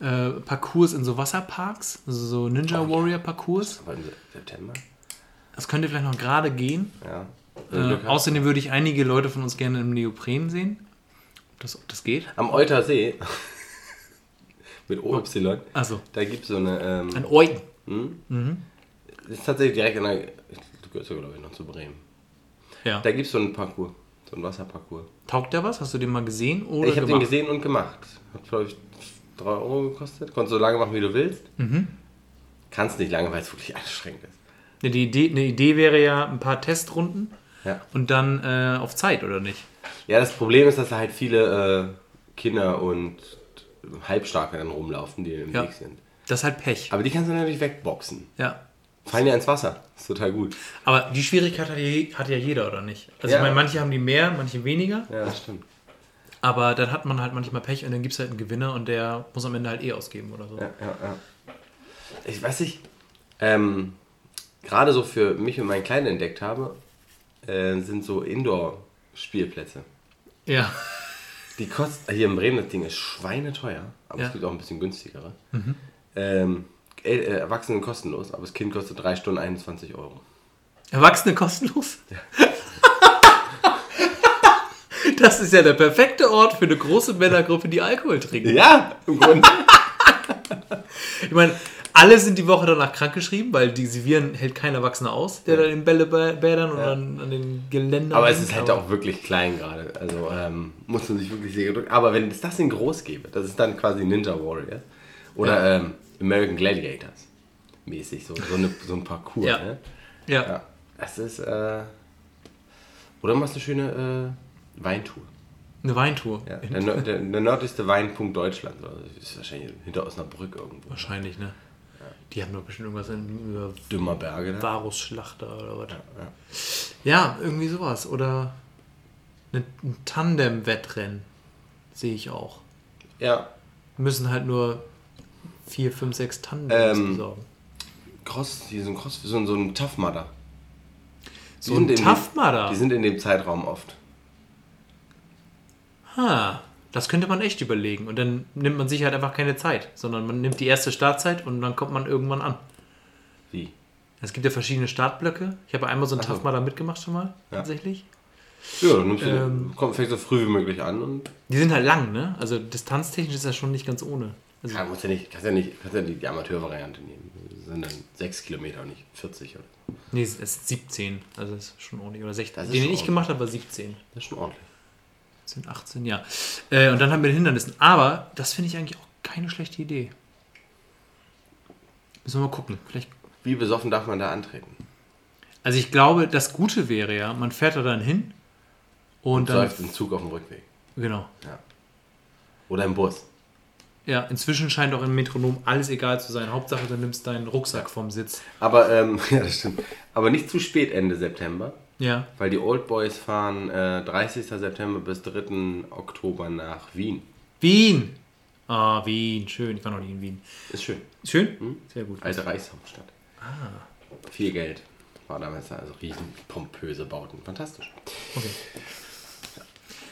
äh, Parcours in so Wasserparks, also so Ninja Warrior Parcours. Se- September? Das könnte vielleicht noch gerade gehen. Ja. Äh, außerdem würde ich einige Leute von uns gerne im Neopren sehen. Ob das, ob das geht? Am Eutersee (laughs) mit OY, Also, da gibt es so eine. ein Ähm, Euten. das ist tatsächlich direkt an der. Du gehörst ja, glaube ich, noch zu Bremen. Ja. Da gibt es so einen Parcours. So einen Wasserparcours. Taugt der was? Hast du den mal gesehen? Oder ich habe den gesehen und gemacht. Hat, glaube ich, 3 Euro gekostet. Konntest so lange machen, wie du willst. Mhm. Kannst nicht lange, weil es wirklich anstrengend ist. Ja, die Idee, eine Idee wäre ja ein paar Testrunden Ja. und dann äh, auf Zeit, oder nicht? Ja, das Problem ist, dass da halt viele äh, Kinder und Halbstarke dann rumlaufen, die im Ja. Weg sind. Das ist halt Pech. Aber die kannst du natürlich wegboxen. Ja. Fallen ja ins Wasser. ist total gut. Aber die Schwierigkeit hat ja, hat ja jeder, oder nicht? Also ich meine, manche haben die mehr, manche weniger. Ja, das stimmt. Aber dann hat man halt manchmal Pech und dann gibt es halt einen Gewinner und der muss am Ende halt eh ausgeben oder so. Ja, ja, ja. Ich weiß nicht, ähm, gerade so für mich und meinen Kleinen entdeckt habe, äh, sind so Indoor-Spielplätze. Ja. Die kosten, hier in Bremen, das Ding ist schweineteuer, aber Ja. es gibt auch ein bisschen günstigere. Ähm, El- äh, Erwachsene kostenlos, aber das Kind kostet 3 Stunden 21 Euro. Erwachsene kostenlos? (laughs) Das ist ja der perfekte Ort für eine große Männergruppe, die Alkohol trinkt. Ja, im Grunde. (laughs) Ich meine, alle sind die Woche danach krankgeschrieben, weil diese Viren hält kein Erwachsener aus, der dann in Bällebädern und Ja. an, an den Geländern. aber es ist halt auch wirklich klein gerade. Also ähm, muss man sich wirklich sehr gedrückt. Aber wenn es das in groß gäbe, das ist dann quasi Ninja Warrior oder ähm, American Gladiators mäßig, so, so, eine, so ein Parcours. Ja. Ne? Ja. Ja, das ist. Äh, oder machst eine schöne äh, Weintour. Eine Weintour. Ja. Der, der, der nördlichste Weinpunkt Deutschlands. Also das ist wahrscheinlich hinter Osnabrück irgendwo. Wahrscheinlich, ne? Die haben doch bestimmt irgendwas in, über Dümmer Berge da. Varusschlachter oder was. Ja, irgendwie sowas. Oder eine- ein Tandem-Wettrennen sehe ich auch. Ja. Müssen halt nur vier, fünf, sechs Tandems Ähm, besorgen. Cross, die sind Cross, so, ein- so ein Tough Mudder. Die So ein Tough Mudder. Die sind in dem Zeitraum oft. Ha, das könnte man echt überlegen. Und dann nimmt man sich halt einfach keine Zeit, sondern man nimmt die erste Startzeit und dann kommt man irgendwann an. Wie? Es gibt ja verschiedene Startblöcke. Ich habe einmal so einen Ach so. Tough Mudder mitgemacht schon mal, Ja. tatsächlich. Ja, dann nimmst du, Ähm. komm, fängst so früh wie möglich an und Die sind halt lang, ne? Also distanztechnisch ist das schon nicht ganz ohne. Also, ja, musst ja nicht, kannst ja nicht, kannst ja die, die Amateurvariante nehmen. Das sind dann 6 Kilometer, nicht 40. Oder? nee, es ist 17. Also das ist schon ordentlich. Oder 16. Das ist Den, den ich ordentlich. gemacht habe, war 17. Das ist schon ordentlich. 17, 18, ja. Äh, und dann haben wir den Hindernissen. Aber das finde ich eigentlich auch keine schlechte Idee. Müssen wir mal gucken. Vielleicht Wie besoffen darf man da antreten? Also ich glaube, das Gute wäre ja, man fährt da dann hin und dann. Säuft im Zug auf dem Rückweg. Genau. Ja. Oder im Bus. Ja, inzwischen scheint auch im Metronom alles egal zu sein. Hauptsache, du nimmst deinen Rucksack vom Sitz. Aber, ähm, (laughs) ja, das stimmt. Aber nicht zu spät Ende September, Ja. weil die Old Boys fahren äh, 30. September bis 3. Oktober nach Wien. Wien! Ah, Wien, schön. Ich war noch nie in Wien. Ist schön. Schön? Sehr gut. Alte Reichshauptstadt. Ah. Viel Geld. War damals da, also riesen pompöse Bauten. Fantastisch. Okay.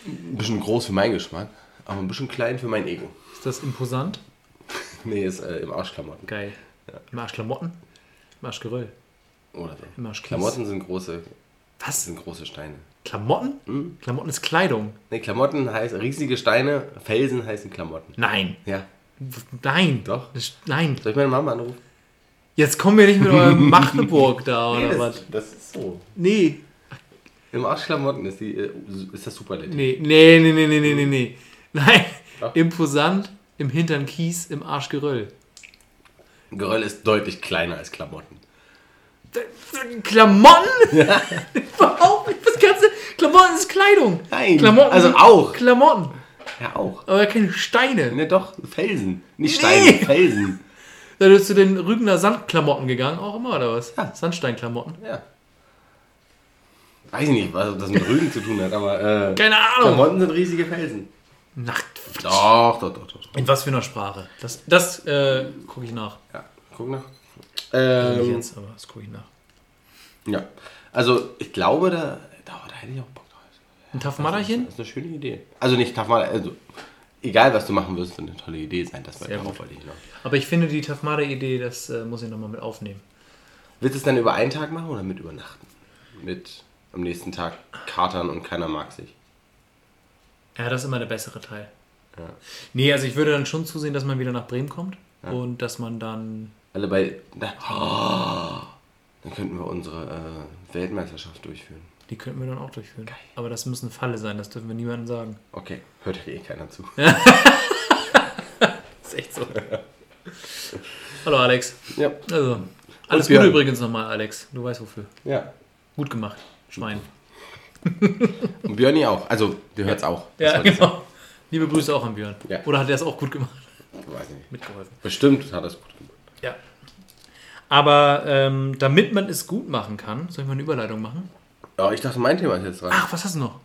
Ein bisschen groß für meinen Geschmack, aber ein bisschen klein für mein Ego. Ist das imposant? (laughs) Nee, ist äh, im Arschklamotten. Geil. Im Arschklamotten? Im Arschgeröll. Oder so. Im Arschkies. Klamotten sind große, Was? sind große Steine. Klamotten? Hm? Klamotten ist Kleidung. Nee, Klamotten heißt riesige Steine, Felsen heißen Klamotten. Nein. Ja. Nein. Doch. Nein. Soll ich meine Mama anrufen? Jetzt kommen wir nicht mit eurem (laughs) Magdeburg da oder was? das, ist so. Nee. Im Arschklamotten ist, die, äh, ist das Superlativ. Nee, nee, nee, nee, nee, nee, nee, nee. Nein. Doch. Imposant, im Hintern Kies, im Arsch Geröll. Geröll ist deutlich kleiner als Klamotten. Klamotten? Überhaupt nicht. Das ganze Klamotten ist Kleidung. Nein, Klamotten also auch. Klamotten. Ja, auch. Aber keine Steine. Ne, doch, Felsen. Nicht Nee. Steine, Felsen. (laughs) Da bist du den Rügener Sandklamotten gegangen, auch immer, oder was? Ja. Sandsteinklamotten. Ja. Weiß ich nicht, was das mit Rügen zu tun hat, aber äh, Keine Ahnung. Klamotten sind riesige Felsen. Nacht. Doch, doch, doch, doch. doch. In was für einer Sprache? Das, das äh, gucke ich nach. Ja, guck nach. Ähm, jetzt, aber das gucke ich nach. ja, also ich glaube, da, da, da hätte ich auch Bock drauf. Ein Taffmaderchen? Das ist eine schöne Idee. Also nicht Tafmada, also egal was du machen wirst, wird eine tolle Idee sein. Das Sehr gut. Aber ich finde die Tafmada-Idee, das äh, muss ich nochmal mit aufnehmen. Willst du es dann über einen Tag machen oder mit übernachten? Mit am nächsten Tag Katern und keiner mag sich. Ja, das ist immer der bessere Teil. Ja. Nee, also ich würde dann schon zusehen, dass man wieder nach Bremen kommt und dass man dann. Alle bei. Oh, dann könnten wir unsere äh, Weltmeisterschaft durchführen. Die könnten wir dann auch durchführen. Aber das müssen Falle sein, das dürfen wir niemandem sagen. Okay, hört ja eh keiner zu. Das (laughs) ist echt so. Hallo Alex. Ja. Also, alles. Gute übrigens nochmal, Alex. Du weißt wofür. ja. Gut gemacht, Schwein. (laughs) Und Björni auch. Also, der hört's auch. Das Ja, genau. Liebe Grüße auch an Björn. Ja. Oder hat er es auch gut gemacht? Weiß ich nicht. Mitgeholfen. Bestimmt hat das gut gemacht. Aber ähm, damit man es gut machen kann, soll ich mal eine Überleitung machen? Ja, ich dachte, mein Thema ist jetzt dran. Ach, was hast du noch?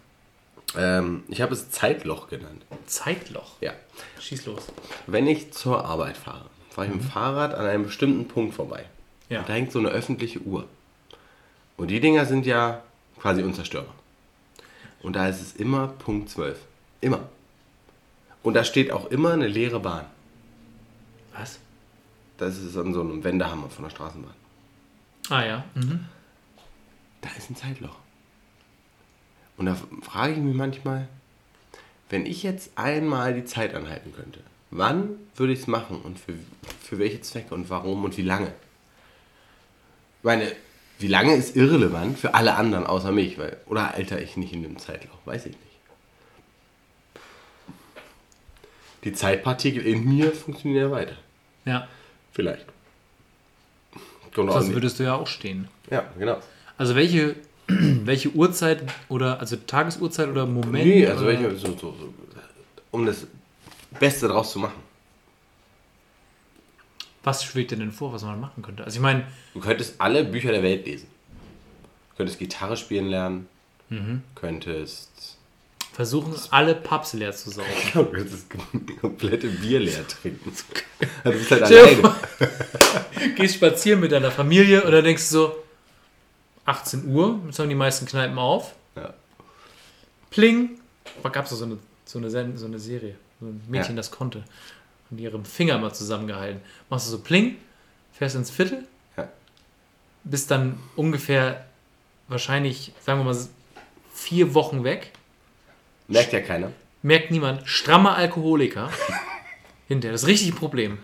Ähm, ich habe es Zeitloch genannt. Zeitloch. Ja. Schieß los. Wenn ich zur Arbeit fahre, fahre ich mit dem Fahrrad an einem bestimmten Punkt vorbei. Ja. Und da hängt so eine öffentliche Uhr. Und die Dinger sind ja quasi unzerstörbar. Und da ist es immer Punkt 12. Immer. Und da steht auch immer eine leere Bahn. Was? Das ist an so einem Wendehammer von der Straßenbahn. Ah ja. Mhm. Da ist ein Zeitloch. Und da frage ich mich manchmal, wenn ich jetzt einmal die Zeit anhalten könnte, wann würde ich es machen und für, für welche Zwecke und warum und wie lange? Ich meine, wie lange ist irrelevant für alle anderen außer mich, weil, oder alter ich nicht in dem Zeitloch, weiß ich nicht. Die Zeitpartikel in mir funktionieren ja weiter. Ja. Vielleicht. Auch Das nicht. würdest du ja auch stehen. Ja, genau. Also welche, (clears throat) welche Uhrzeit oder also Tagesuhrzeit oder Moment? Nee, also oder? welche, so, so, so, um das Beste draus zu machen. Was schwebt dir denn vor, was man machen könnte? Also ich meine, Du könntest alle Bücher der Welt lesen. Du könntest Gitarre spielen lernen. Mhm. Könntest. Versuchen alle Pubs leer zu saugen. Du könntest komplette Bier leer trinken. Also du bist halt alleine. (laughs) Gehst spazieren mit deiner Familie und dann denkst du so, 18 Uhr, jetzt haben die meisten Kneipen auf. Ja. Pling. Da gab es so eine, so, eine, so eine Serie. So ein Mädchen, Ja. das konnte. Und die ihrem Finger mal zusammengehalten. Machst du so Pling, fährst ins Viertel, Ja. bist dann ungefähr wahrscheinlich, sagen wir mal, vier Wochen weg. Merkt ja keiner. Merkt niemand. Strammer Alkoholiker. (laughs) Hinterher. Das ist richtig ein Problem.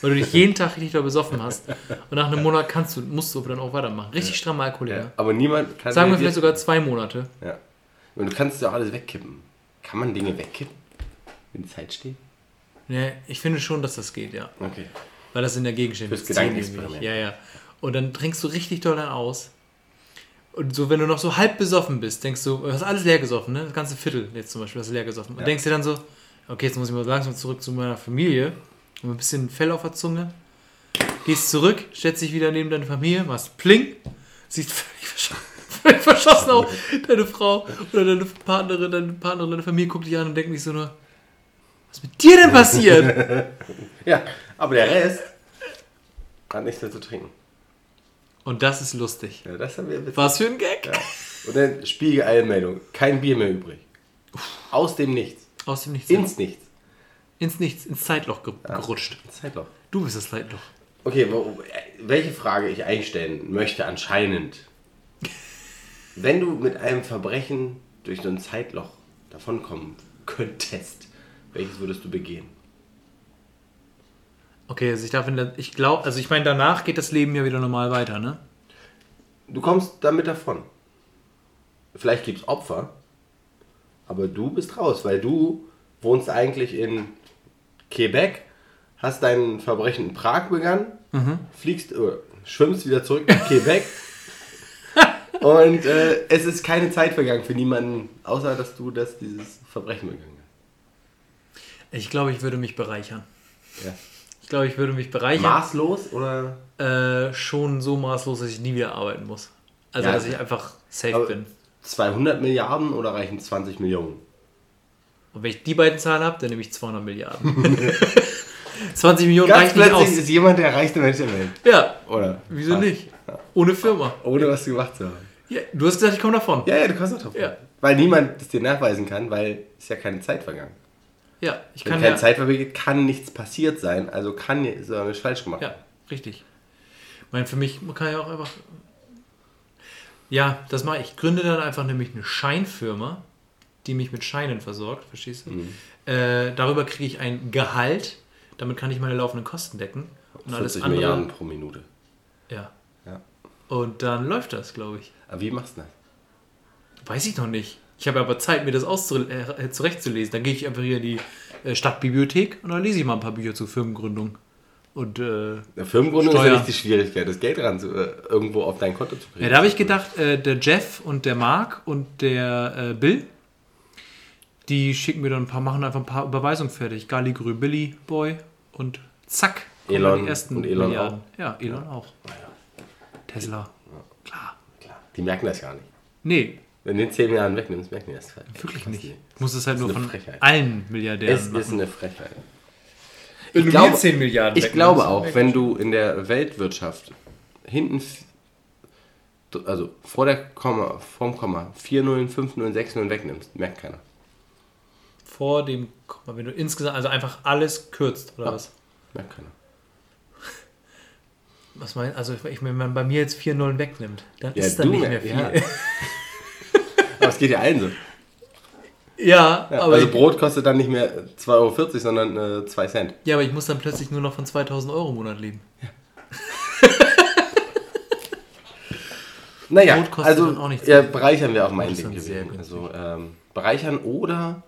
Weil du dich jeden Tag richtig doll besoffen hast. Und nach einem Monat kannst du, musst du aber dann auch weitermachen. Richtig strammer Alkoholiker. Ja. Aber niemand kann. Sagen wir vielleicht sogar zwei Monate. Ja. Und du kannst ja auch alles wegkippen. Kann man Dinge wegkippen? Wenn die Zeit steht? Ja, ich finde schon, dass das geht, ja. Okay. Weil das in der Gegend steht. Fürs Gedankenexperiment. Ja, ja. Und dann trinkst du richtig doll dann aus. Und so, wenn du noch so halb besoffen bist, denkst du, du hast alles leer gesoffen, ne? Das ganze Viertel jetzt zum Beispiel hast du leer gesoffen. Und Ja. denkst dir dann so, okay, jetzt muss ich mal langsam zurück zu meiner Familie. Und ein bisschen Fell auf der Zunge. Gehst zurück, stellst dich wieder neben deine Familie, machst Pling, siehst völlig verschossen, (laughs) völlig verschossen auf. Deine Frau oder deine Partnerin, deine Partnerin, deine Familie guckt dich an und denkt sich so nur, was ist mit dir denn passiert? (laughs) Ja, aber der Rest (laughs) hat nichts mehr zu trinken. Und das ist lustig. Ja, das haben wir witzig. Was für ein Gag. Und dann Spiegel-Eilmeldung. Kein Bier mehr übrig. Aus dem Nichts. Aus dem Nichts. Ins Nichts. ins Nichts, ins Zeitloch ge gerutscht. Zeitloch. Du bist das Zeitloch. Okay, welche Frage ich eigentlich stellen möchte anscheinend. Wenn du mit einem Verbrechen durch so ein Zeitloch davonkommen könntest, welches würdest du begehen? Okay, also ich darf in der, ich glaube, also ich meine, danach geht das Leben ja wieder normal weiter, ne? Du kommst damit davon. Vielleicht gibt es Opfer, aber du bist raus, weil du wohnst eigentlich in Quebec, hast dein Verbrechen in Prag begangen, fliegst, äh, schwimmst wieder zurück nach Quebec (laughs) und äh, es ist keine Zeit vergangen für niemanden, außer dass du das, dieses Verbrechen begangen hast. Ich glaube, ich würde mich bereichern. Ja. Ich glaube, ich würde mich bereichern. Maßlos oder? Äh, schon so maßlos, dass ich nie wieder arbeiten muss. Also, Ja, dass ich einfach safe bin. 200 Milliarden oder reichen 20 Millionen? Und wenn ich die beiden Zahlen habe, dann nehme ich 200 Milliarden. (laughs) 20 Millionen Ganz reicht nicht plötzlich aus. ist jemand der reichste Mensch der Welt. Ja, Oder? wieso nicht? Ohne Firma. Ohne was gemacht zu haben. Ja, du hast gesagt, ich komme davon. Ja, ja, du kannst auch drauf. Ja. Weil niemand das dir nachweisen kann, weil es ja keine Zeit vergangen. Ja, ich Wenn kann keine ja. Zeit vergeht, kann nichts passiert sein. Also kann ist ja nicht falsch gemacht. Ja, richtig. Ich meine, für mich kann ja auch einfach. Ja, das mache ich. Ich gründe dann einfach nämlich eine Scheinfirma, die mich mit Scheinen versorgt, verstehst du? Mhm. Äh, darüber kriege ich ein Gehalt, damit kann ich meine laufenden Kosten decken. Und alles 40 andere. Milliarden pro Minute. Ja. Ja. Und dann läuft das, glaube ich. Aber wie machst du das? Weiß ich noch nicht. Ich habe aber Zeit, mir das auszu äh, zurechtzulesen. Dann gehe ich einfach hier in die äh, Stadtbibliothek und dann lese ich mal ein paar Bücher zur Firmengründung. Und äh, Der Firmengründung ist Steuer. ja nicht die Schwierigkeit, das Geld ran zu, äh, irgendwo auf dein Konto zu bringen. Ja, da habe ich gedacht, äh, der Jeff und der Mark und der äh, Bill, die schicken mir dann ein paar, machen einfach ein paar Überweisungen fertig. Galligrü Billy Boy und zack. Elon die ersten und Elon Milliarden. Ja, Elon auch. Tesla. Klar. Klar, die merken das gar nicht. Nee, Wenn du den 10 Milliarden wegnimmst, merken die das wirklich fast nicht. nie. Ich muss es halt nur ist von Frechheit. allen Milliardären Es ist machen. eine Frechheit. Wenn Ich glaube, Milliarden ich glaube auch, wenn du in der Weltwirtschaft hinten, also vor der Komma, vorm Komma, 4 Nullen, 5 Nullen, 6 Nullen wegnimmst, merkt keiner. vor dem, mal, wenn du insgesamt, also einfach alles kürzt, oder Ja. was? Merkt keiner. Was meinst Also, ich, wenn man bei mir jetzt vier Nullen wegnimmt, dann Ja, ist da nicht mehr viel. ja. (laughs) Ja, Aber es geht ja allen so. ja, Ja, aber also Brot kostet dann nicht mehr 2,40 Euro, sondern äh, 2 Cent. ja, aber ich muss dann plötzlich nur noch von 2000 Euro im Monat leben. Naja, Brot kostet also dann auch nichts. ja, bereichern wir auch mein gewesen. Also ähm, bereichern oder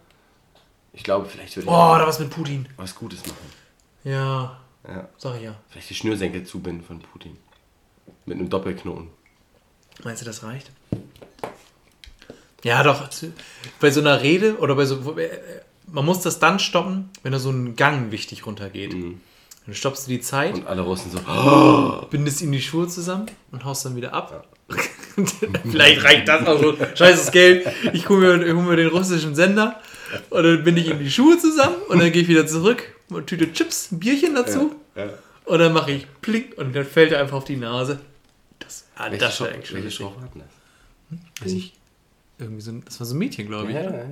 ich glaube, vielleicht würde ich Oh, da was mit Putin. was Gutes machen. Ja, Ja. sag ich ja. Vielleicht die Schnürsenkel zubinden von Putin. Mit einem Doppelknoten. Meinst du, das reicht? Ja, doch. Bei so einer Rede oder bei so. Man muss das dann stoppen, wenn da so ein Gang wichtig runtergeht. Mhm. Dann stoppst du die Zeit, Und alle Russen so, bindest ihm die Schuhe zusammen und haust dann wieder ab. (laughs) Vielleicht reicht das auch schon. Scheißes Geld. Ich hole mir, ich hol mir den russischen Sender und dann binde ich ihm die Schuhe zusammen und dann gehe ich wieder zurück. Eine Tüte Chips, ein Bierchen dazu. ja. Und dann mache ich plink und dann fällt er einfach auf die Nase. Das, ah, das war eigentlich schon welche. Show hatten das? Weiß ich. Irgendwie so, das war so ein Mädchen, glaube ich. Ja, ja, ja.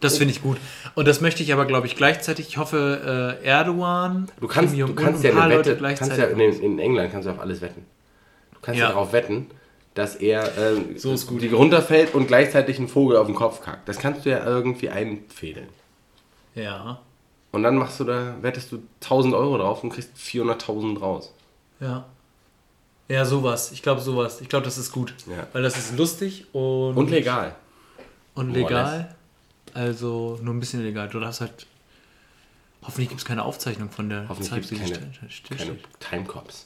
Das finde ich gut. Und das möchte ich aber, glaube ich, gleichzeitig. Ich hoffe, äh, Erdogan, Du kannst, du kannst ja eine Wette, kannst gleichzeitig. ja in, in England kannst du auf alles wetten. Du kannst ja, Ja. darauf wetten, dass er ähm, So ist gut. die runterfällt und gleichzeitig einen Vogel auf den Kopf kackt. Das kannst du ja irgendwie einfädeln. Ja, Und dann machst du da, wettest du 1000 Euro drauf und kriegst 400.000 raus. ja. Ja, sowas. Ich glaube, sowas. Ich glaube, das ist gut. Ja. Weil das ist lustig und, Und legal. und legal. Also nur ein bisschen illegal. Du darfst halt. Hoffentlich gibt es keine Aufzeichnung von der Hoffentlich Zeit, die keine, still keine steht. Timecops.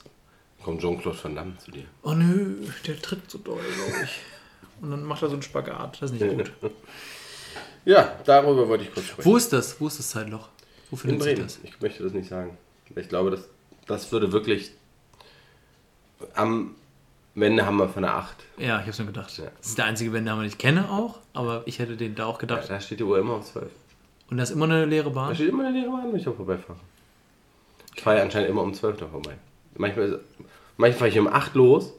Kommt Jean-Claude Van Damme zu dir. Oh nö, der tritt so doll, glaube ich. Und dann macht er so einen Spagat. Das ist nicht gut. (laughs) Ja, darüber wollte ich kurz sprechen. Wo ist das? Wo ist das Zeitloch? Wo In findet sich Bremen. das? Ich möchte das nicht sagen. Ich glaube, das, das würde wirklich am Wendehammer von der 8. Ja, ich habe mir gedacht. Ja. Das ist der einzige Wendehammer, den ich kenne auch, aber ich hätte den da auch Ja, gedacht. da steht die Uhr immer auf 12. Und da ist immer eine leere Da Bahn. steht immer eine leere Bahn, wenn ich da vorbeifahre. Ich fahre ja anscheinend immer um 12 da vorbei. Manchmal, ist- manchmal fahre ich um 8 los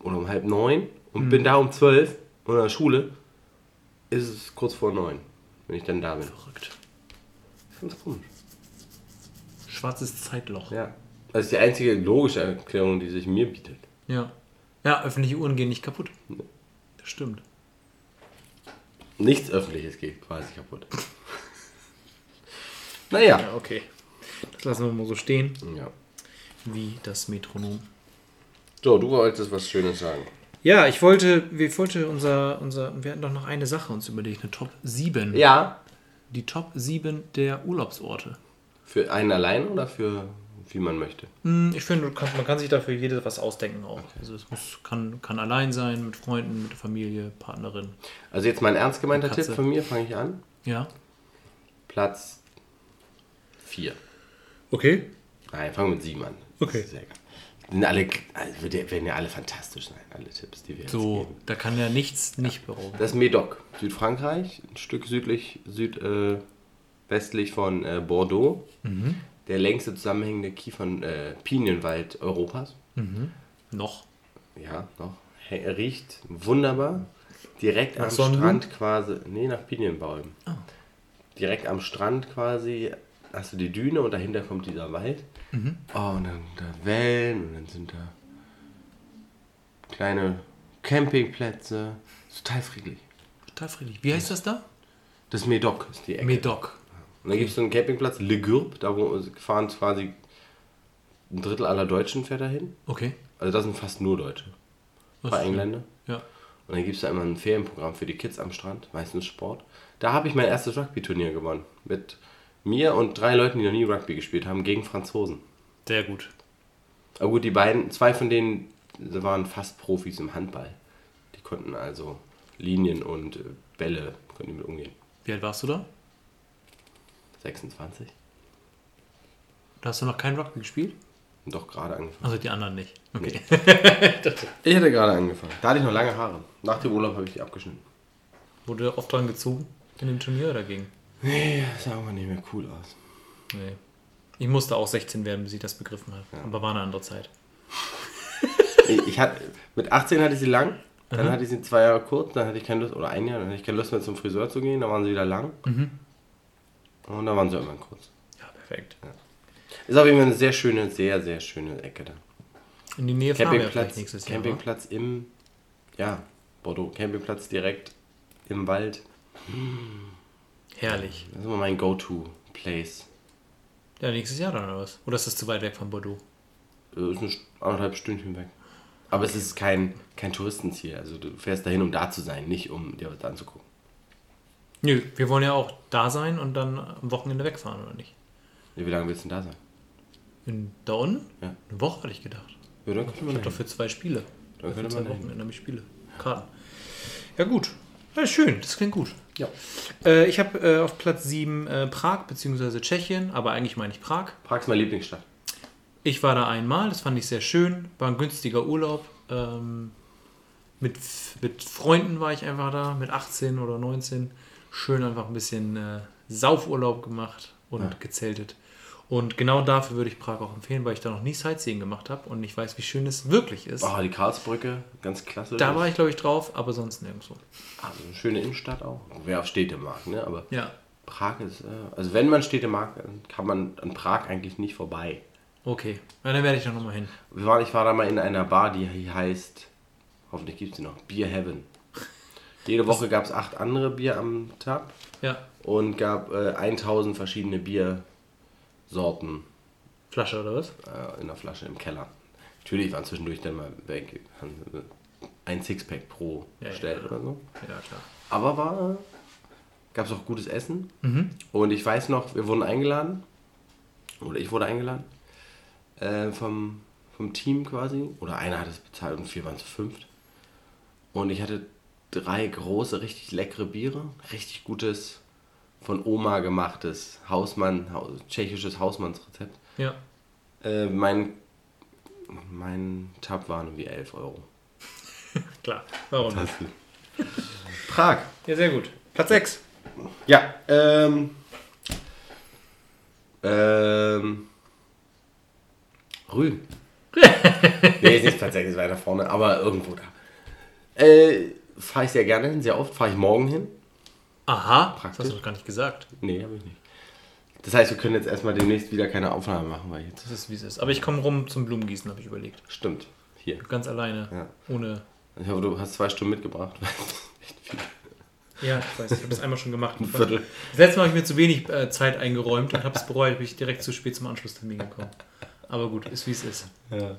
oder um halb 9 und bin da um 12 und in der Schule ist es kurz vor 9, wenn ich dann da bin. Verrückt. Ich finde das komisch. Schwarzes Zeitloch. Ja. Das ist die einzige logische Erklärung, die sich mir bietet. Ja. Ja, öffentliche Uhren gehen nicht kaputt. Das stimmt. Nichts Öffentliches geht quasi kaputt. (laughs) naja. Ja, okay. Das lassen wir mal so stehen, Ja. wie das Metronom. So, du wolltest was Schönes sagen. Ja, ich wollte, wir wollte unser, unser, wir hatten doch noch eine Sache uns überlegt, eine Top 7. Ja. Die Top 7 der Urlaubsorte. Für einen allein oder für wie man möchte? Hm, Ich finde, man kann sich dafür jedes was ausdenken auch. Also es muss, kann, kann allein sein, mit Freunden, mit der Familie, Partnerin. Also jetzt mein ernst gemeinter. Tipp von mir, fange ich an. Ja. Platz 4. Okay. Nein, fangen wir mit 7 an. Okay. Das ist Sehr geil. Die Sind alle, also werden ja alle fantastisch sein, alle Tipps, die wir jetzt So, geben. da kann ja nichts nicht berauben. Das ist Médoc, Südfrankreich, ein Stück südlich, südwestlich äh, westlich von äh, Bordeaux. Mhm. Der längste zusammenhängende Kiefern, äh, Pinienwald Europas. Noch. Ja, noch. Er riecht wunderbar. Direkt Nach am Sonnenblumen? Strand quasi. Nee, nach Pinienbäumen. Ah. Direkt am Strand quasi hast du die Düne und dahinter kommt dieser Wald. Mhm. Oh, und dann da Wellen und dann sind da kleine Campingplätze. Ist Total friedlich. Total friedlich. Wie heißt das da? Das Médoc ist die Ecke. Medoc. Und dann gibt es so einen Campingplatz, Le Gurb, da wo fahren quasi ein Drittel aller Deutschen fährt dahin. Okay. Also das sind fast nur Deutsche. Was schön. Engländer. Ja. Und dann gibt es da immer ein Ferienprogramm für die Kids am Strand, meistens Sport. Da habe ich mein erstes Rugby-Turnier gewonnen. Mit mir und drei Leuten, die noch nie Rugby gespielt haben, gegen Franzosen. Sehr gut. Aber gut, die beiden, zwei von denen waren fast Profis im Handball. Die konnten also Linien und äh, Bälle konnten mit umgehen. Wie alt warst du da? 26. Da hast du noch kein Rugby gespielt? Doch gerade angefangen. Also die anderen nicht. Okay. (laughs) Ich hatte gerade angefangen. Da hatte ich noch lange Haare. Nach dem Urlaub habe ich die abgeschnitten. Wurde oft dran gezogen? In dem Turnier oder dagegen? Nee, das sah aber nicht mehr cool aus. Nee. Ich musste auch 16 werden, bis ich das begriffen habe. Aber war eine andere Zeit. Ich, ich hatte, mit 18 hatte ich sie lang, dann hatte ich sie zwei Jahre kurz, dann hatte ich keine Lust, oder ein Jahr, dann hatte ich keine Lust mehr zum Friseur zu gehen, dann waren sie wieder lang. Und dann waren sie irgendwann kurz. Ja, perfekt. Ist auf jeden Fall eine sehr schöne, sehr, sehr schöne Ecke da. In die Nähe ja vielleicht Campingplatz, nächstes Jahr. wa? Campingplatz im, ja, Bordeaux, Campingplatz direkt im Wald. Herrlich. Das ist immer mein Go-To-Place. Ja, nächstes Jahr dann oder was? Oder ist das zu weit weg von Bordeaux? Das ist ein St- anderthalb Stündchen weg. Aber es ist kein, kein Touristenziel. Also du fährst dahin, um da zu sein, nicht um dir was anzugucken. Nö, wir wollen ja auch da sein und dann am Wochenende wegfahren, oder nicht? Wie lange willst du denn da sein? In, da unten? Ja. Eine Woche hatte ich gedacht. Ja, dann könnte Ich man habe doch für zwei Spiele. Dann Für könnte zwei. Wochenende habe ich Spiele. Karten. Ja, gut. Ja, schön, das klingt gut. Ja. Äh, ich habe äh, auf Platz 7 äh, Prag bzw. Tschechien, aber eigentlich meine ich Prag. Prag ist meine Lieblingsstadt. Ich war da einmal, das fand ich sehr schön. War ein günstiger Urlaub. Ähm, mit, mit Freunden war ich einfach da, mit 18 oder 19. Schön einfach ein bisschen äh, Saufurlaub gemacht und Ja. gezeltet. Und genau dafür würde ich Prag auch empfehlen, weil ich da noch nie Sightseeing gemacht habe und ich weiß, wie schön es wirklich ist. Oh, die Karlsbrücke, ganz klasse. Da war ich, glaube ich, drauf, aber sonst nirgendwo. Also eine schöne Innenstadt auch. Wer auf Städte mag, ne? Aber Ja, Prag ist, äh, also wenn man Städte mag, dann kann man an Prag eigentlich nicht vorbei. okay. Ja, dann werde ich da nochmal hin. Ich war da mal in einer Bar, die heißt, hoffentlich gibt es sie noch, Beer Heaven. Jede Woche gab es acht andere Bier am Tag Ja, und gab äh, 1000 verschiedene Biersorten Flasche oder was? äh, in der Flasche im Keller. Natürlich waren zwischendurch dann mal weg, ein Sixpack pro Ja, ja. bestellt oder so. Ja, klar. Aber war, gab es auch gutes Essen. Mhm. Und ich weiß noch, wir wurden eingeladen, oder ich wurde eingeladen, äh, vom, vom Team quasi. Oder einer hat es bezahlt und wir waren zu fünft. Und ich hatte drei große, richtig leckere Biere. Richtig gutes, von Oma gemachtes Hausmann, Haus, tschechisches Hausmannsrezept. Ja. Äh, mein, mein Tab waren irgendwie 11 Euro. (laughs) Klar. Warum nicht? Prag. Ja, sehr gut. Platz 6. Ja, ähm. Ähm. Rügen. (laughs) nee, ist nicht tatsächlich weiter vorne, aber irgendwo da. Äh, fahre ich sehr gerne hin, sehr oft. Fahre ich morgen hin? Aha, das Praktisch. hast du doch gar nicht gesagt. Nee, habe ich nicht. Das heißt, wir können jetzt erstmal demnächst wieder keine Aufnahme machen, weil jetzt. Das ist, wie es ist. Aber ich komme rum zum Blumengießen, habe ich überlegt. Stimmt. Hier. Ganz alleine. Ja. Ohne. Ich hoffe, du hast zwei Stunden mitgebracht. Ja, ich weiß, ich habe das einmal schon gemacht. Ein Viertel. Das letzte Mal habe ich mir zu wenig äh, Zeit eingeräumt und habe es bereut, bin ich direkt zu spät zum Anschlusstermin gekommen. Aber gut, ist wie es ist. Ja.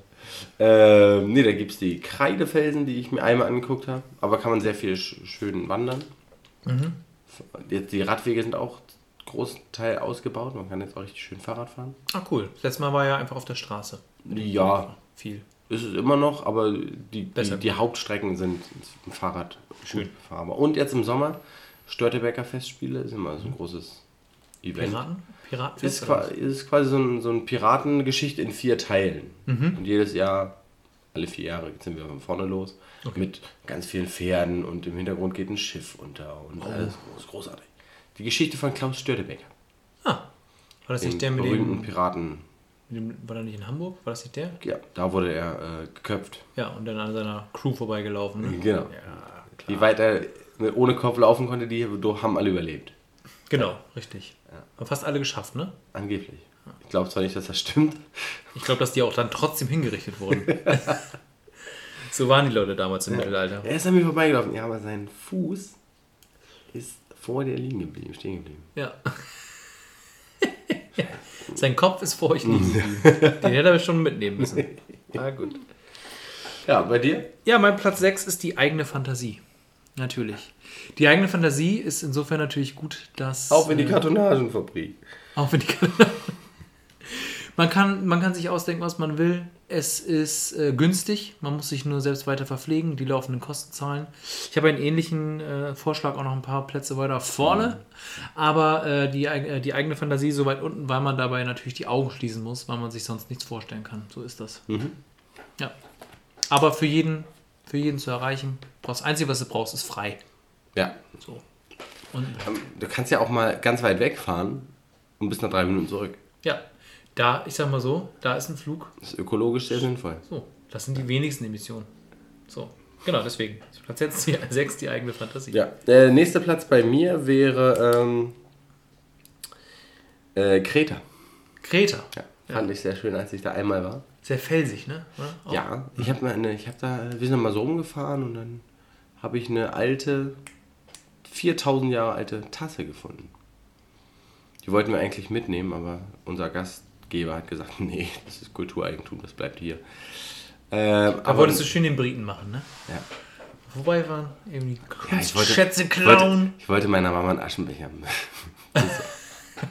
Ähm, nee, da gibt es die Kreidefelsen, die ich mir einmal angeguckt habe. Aber kann man sehr viel sch schön wandern. Jetzt die Radwege sind auch Großteil ausgebaut. Man kann jetzt auch richtig schön Fahrrad fahren. Ah, cool. Das letzte Mal war ja einfach auf der Straße. Ja, Viel. ist es immer noch, aber die, die, die Hauptstrecken sind im Fahrrad Schön. fahrbar. Und jetzt im Sommer, Störtebecker Festspiele ist immer so ein großes Event. Piraten? Piraten? Ist, ist quasi so, ein, so eine Piratengeschichte in vier Teilen. Mhm. Und jedes Jahr, alle vier Jahre, sind wir von vorne los. Mit ganz vielen Pferden und im Hintergrund geht ein Schiff unter und Oh. alles groß, großartig. Die Geschichte von Klaus Störtebecker. Ah, war das nicht der mit dem, Piraten. mit dem. War der nicht in Hamburg? War das nicht der? Ja, da wurde er äh, geköpft. Ja, und dann an seiner Crew vorbeigelaufen. Ne? Genau. Ja, Wie weit er ohne Kopf laufen konnte, die haben alle überlebt. Genau, richtig. Haben fast alle geschafft, ne? Angeblich. Ich glaube zwar nicht, dass das stimmt. Ich glaube, dass die auch dann trotzdem hingerichtet wurden. (laughs) so waren die Leute damals im Mittelalter. Er ist an mir vorbeigelaufen. Ja, aber sein Fuß ist vor der liegen geblieben, stehen geblieben. Ja. (laughs) Sein Kopf ist vor euch liegen geblieben. Den hätte er schon mitnehmen müssen. (laughs) Na gut. Ja, bei dir? Ja, mein Platz 6 ist die eigene Fantasie. Natürlich. Die eigene Fantasie ist insofern natürlich gut, dass. Auch in die äh, Kartonagenfabrik. Auch wenn die man, kann, man kann sich ausdenken, was man will. Es ist äh, günstig. Man muss sich nur selbst weiter verpflegen, die laufenden Kosten zahlen. Ich habe einen ähnlichen äh, Vorschlag, auch noch ein paar Plätze weiter vorne. Aber äh, die, äh, die eigene Fantasie so weit unten, weil man dabei natürlich die Augen schließen muss, weil man sich sonst nichts vorstellen kann. So ist das. Ja. Aber für jeden, für jeden zu erreichen, brauchst das Einzige, was du brauchst, ist frei. Ja. So. Und Ähm, Du kannst ja auch mal ganz weit wegfahren und bis nach drei Minuten zurück. ja, da, ich sag mal so, da ist ein Flug. Das ist ökologisch sehr sinnvoll. So, das sind die wenigsten Emissionen. So, genau, deswegen. Platz jetzt die (laughs) 6, die eigene Fantasie. Ja. Der nächste Platz bei mir wäre ähm, äh, Kreta. Kreta. Ja. Fand ich sehr schön, als ich da einmal war. Sehr felsig, ne? Auch- Ja, ich habe eine, ich habe da, wir sind mal so rumgefahren und dann habe ich eine alte, 4000 Jahre alte Tasse gefunden. Die wollten wir eigentlich mitnehmen, aber unser Gastgeber hat gesagt, (laughs) nee, das ist Kultureigentum, das bleibt hier. Ähm, Da wolltest du schön den Briten machen, ne? ja. Wobei waren irgendwie Ja, ich wollte, Schätze ich wollte, klauen. ich wollte meiner Mama einen Aschenbecher. (laughs) (laughs)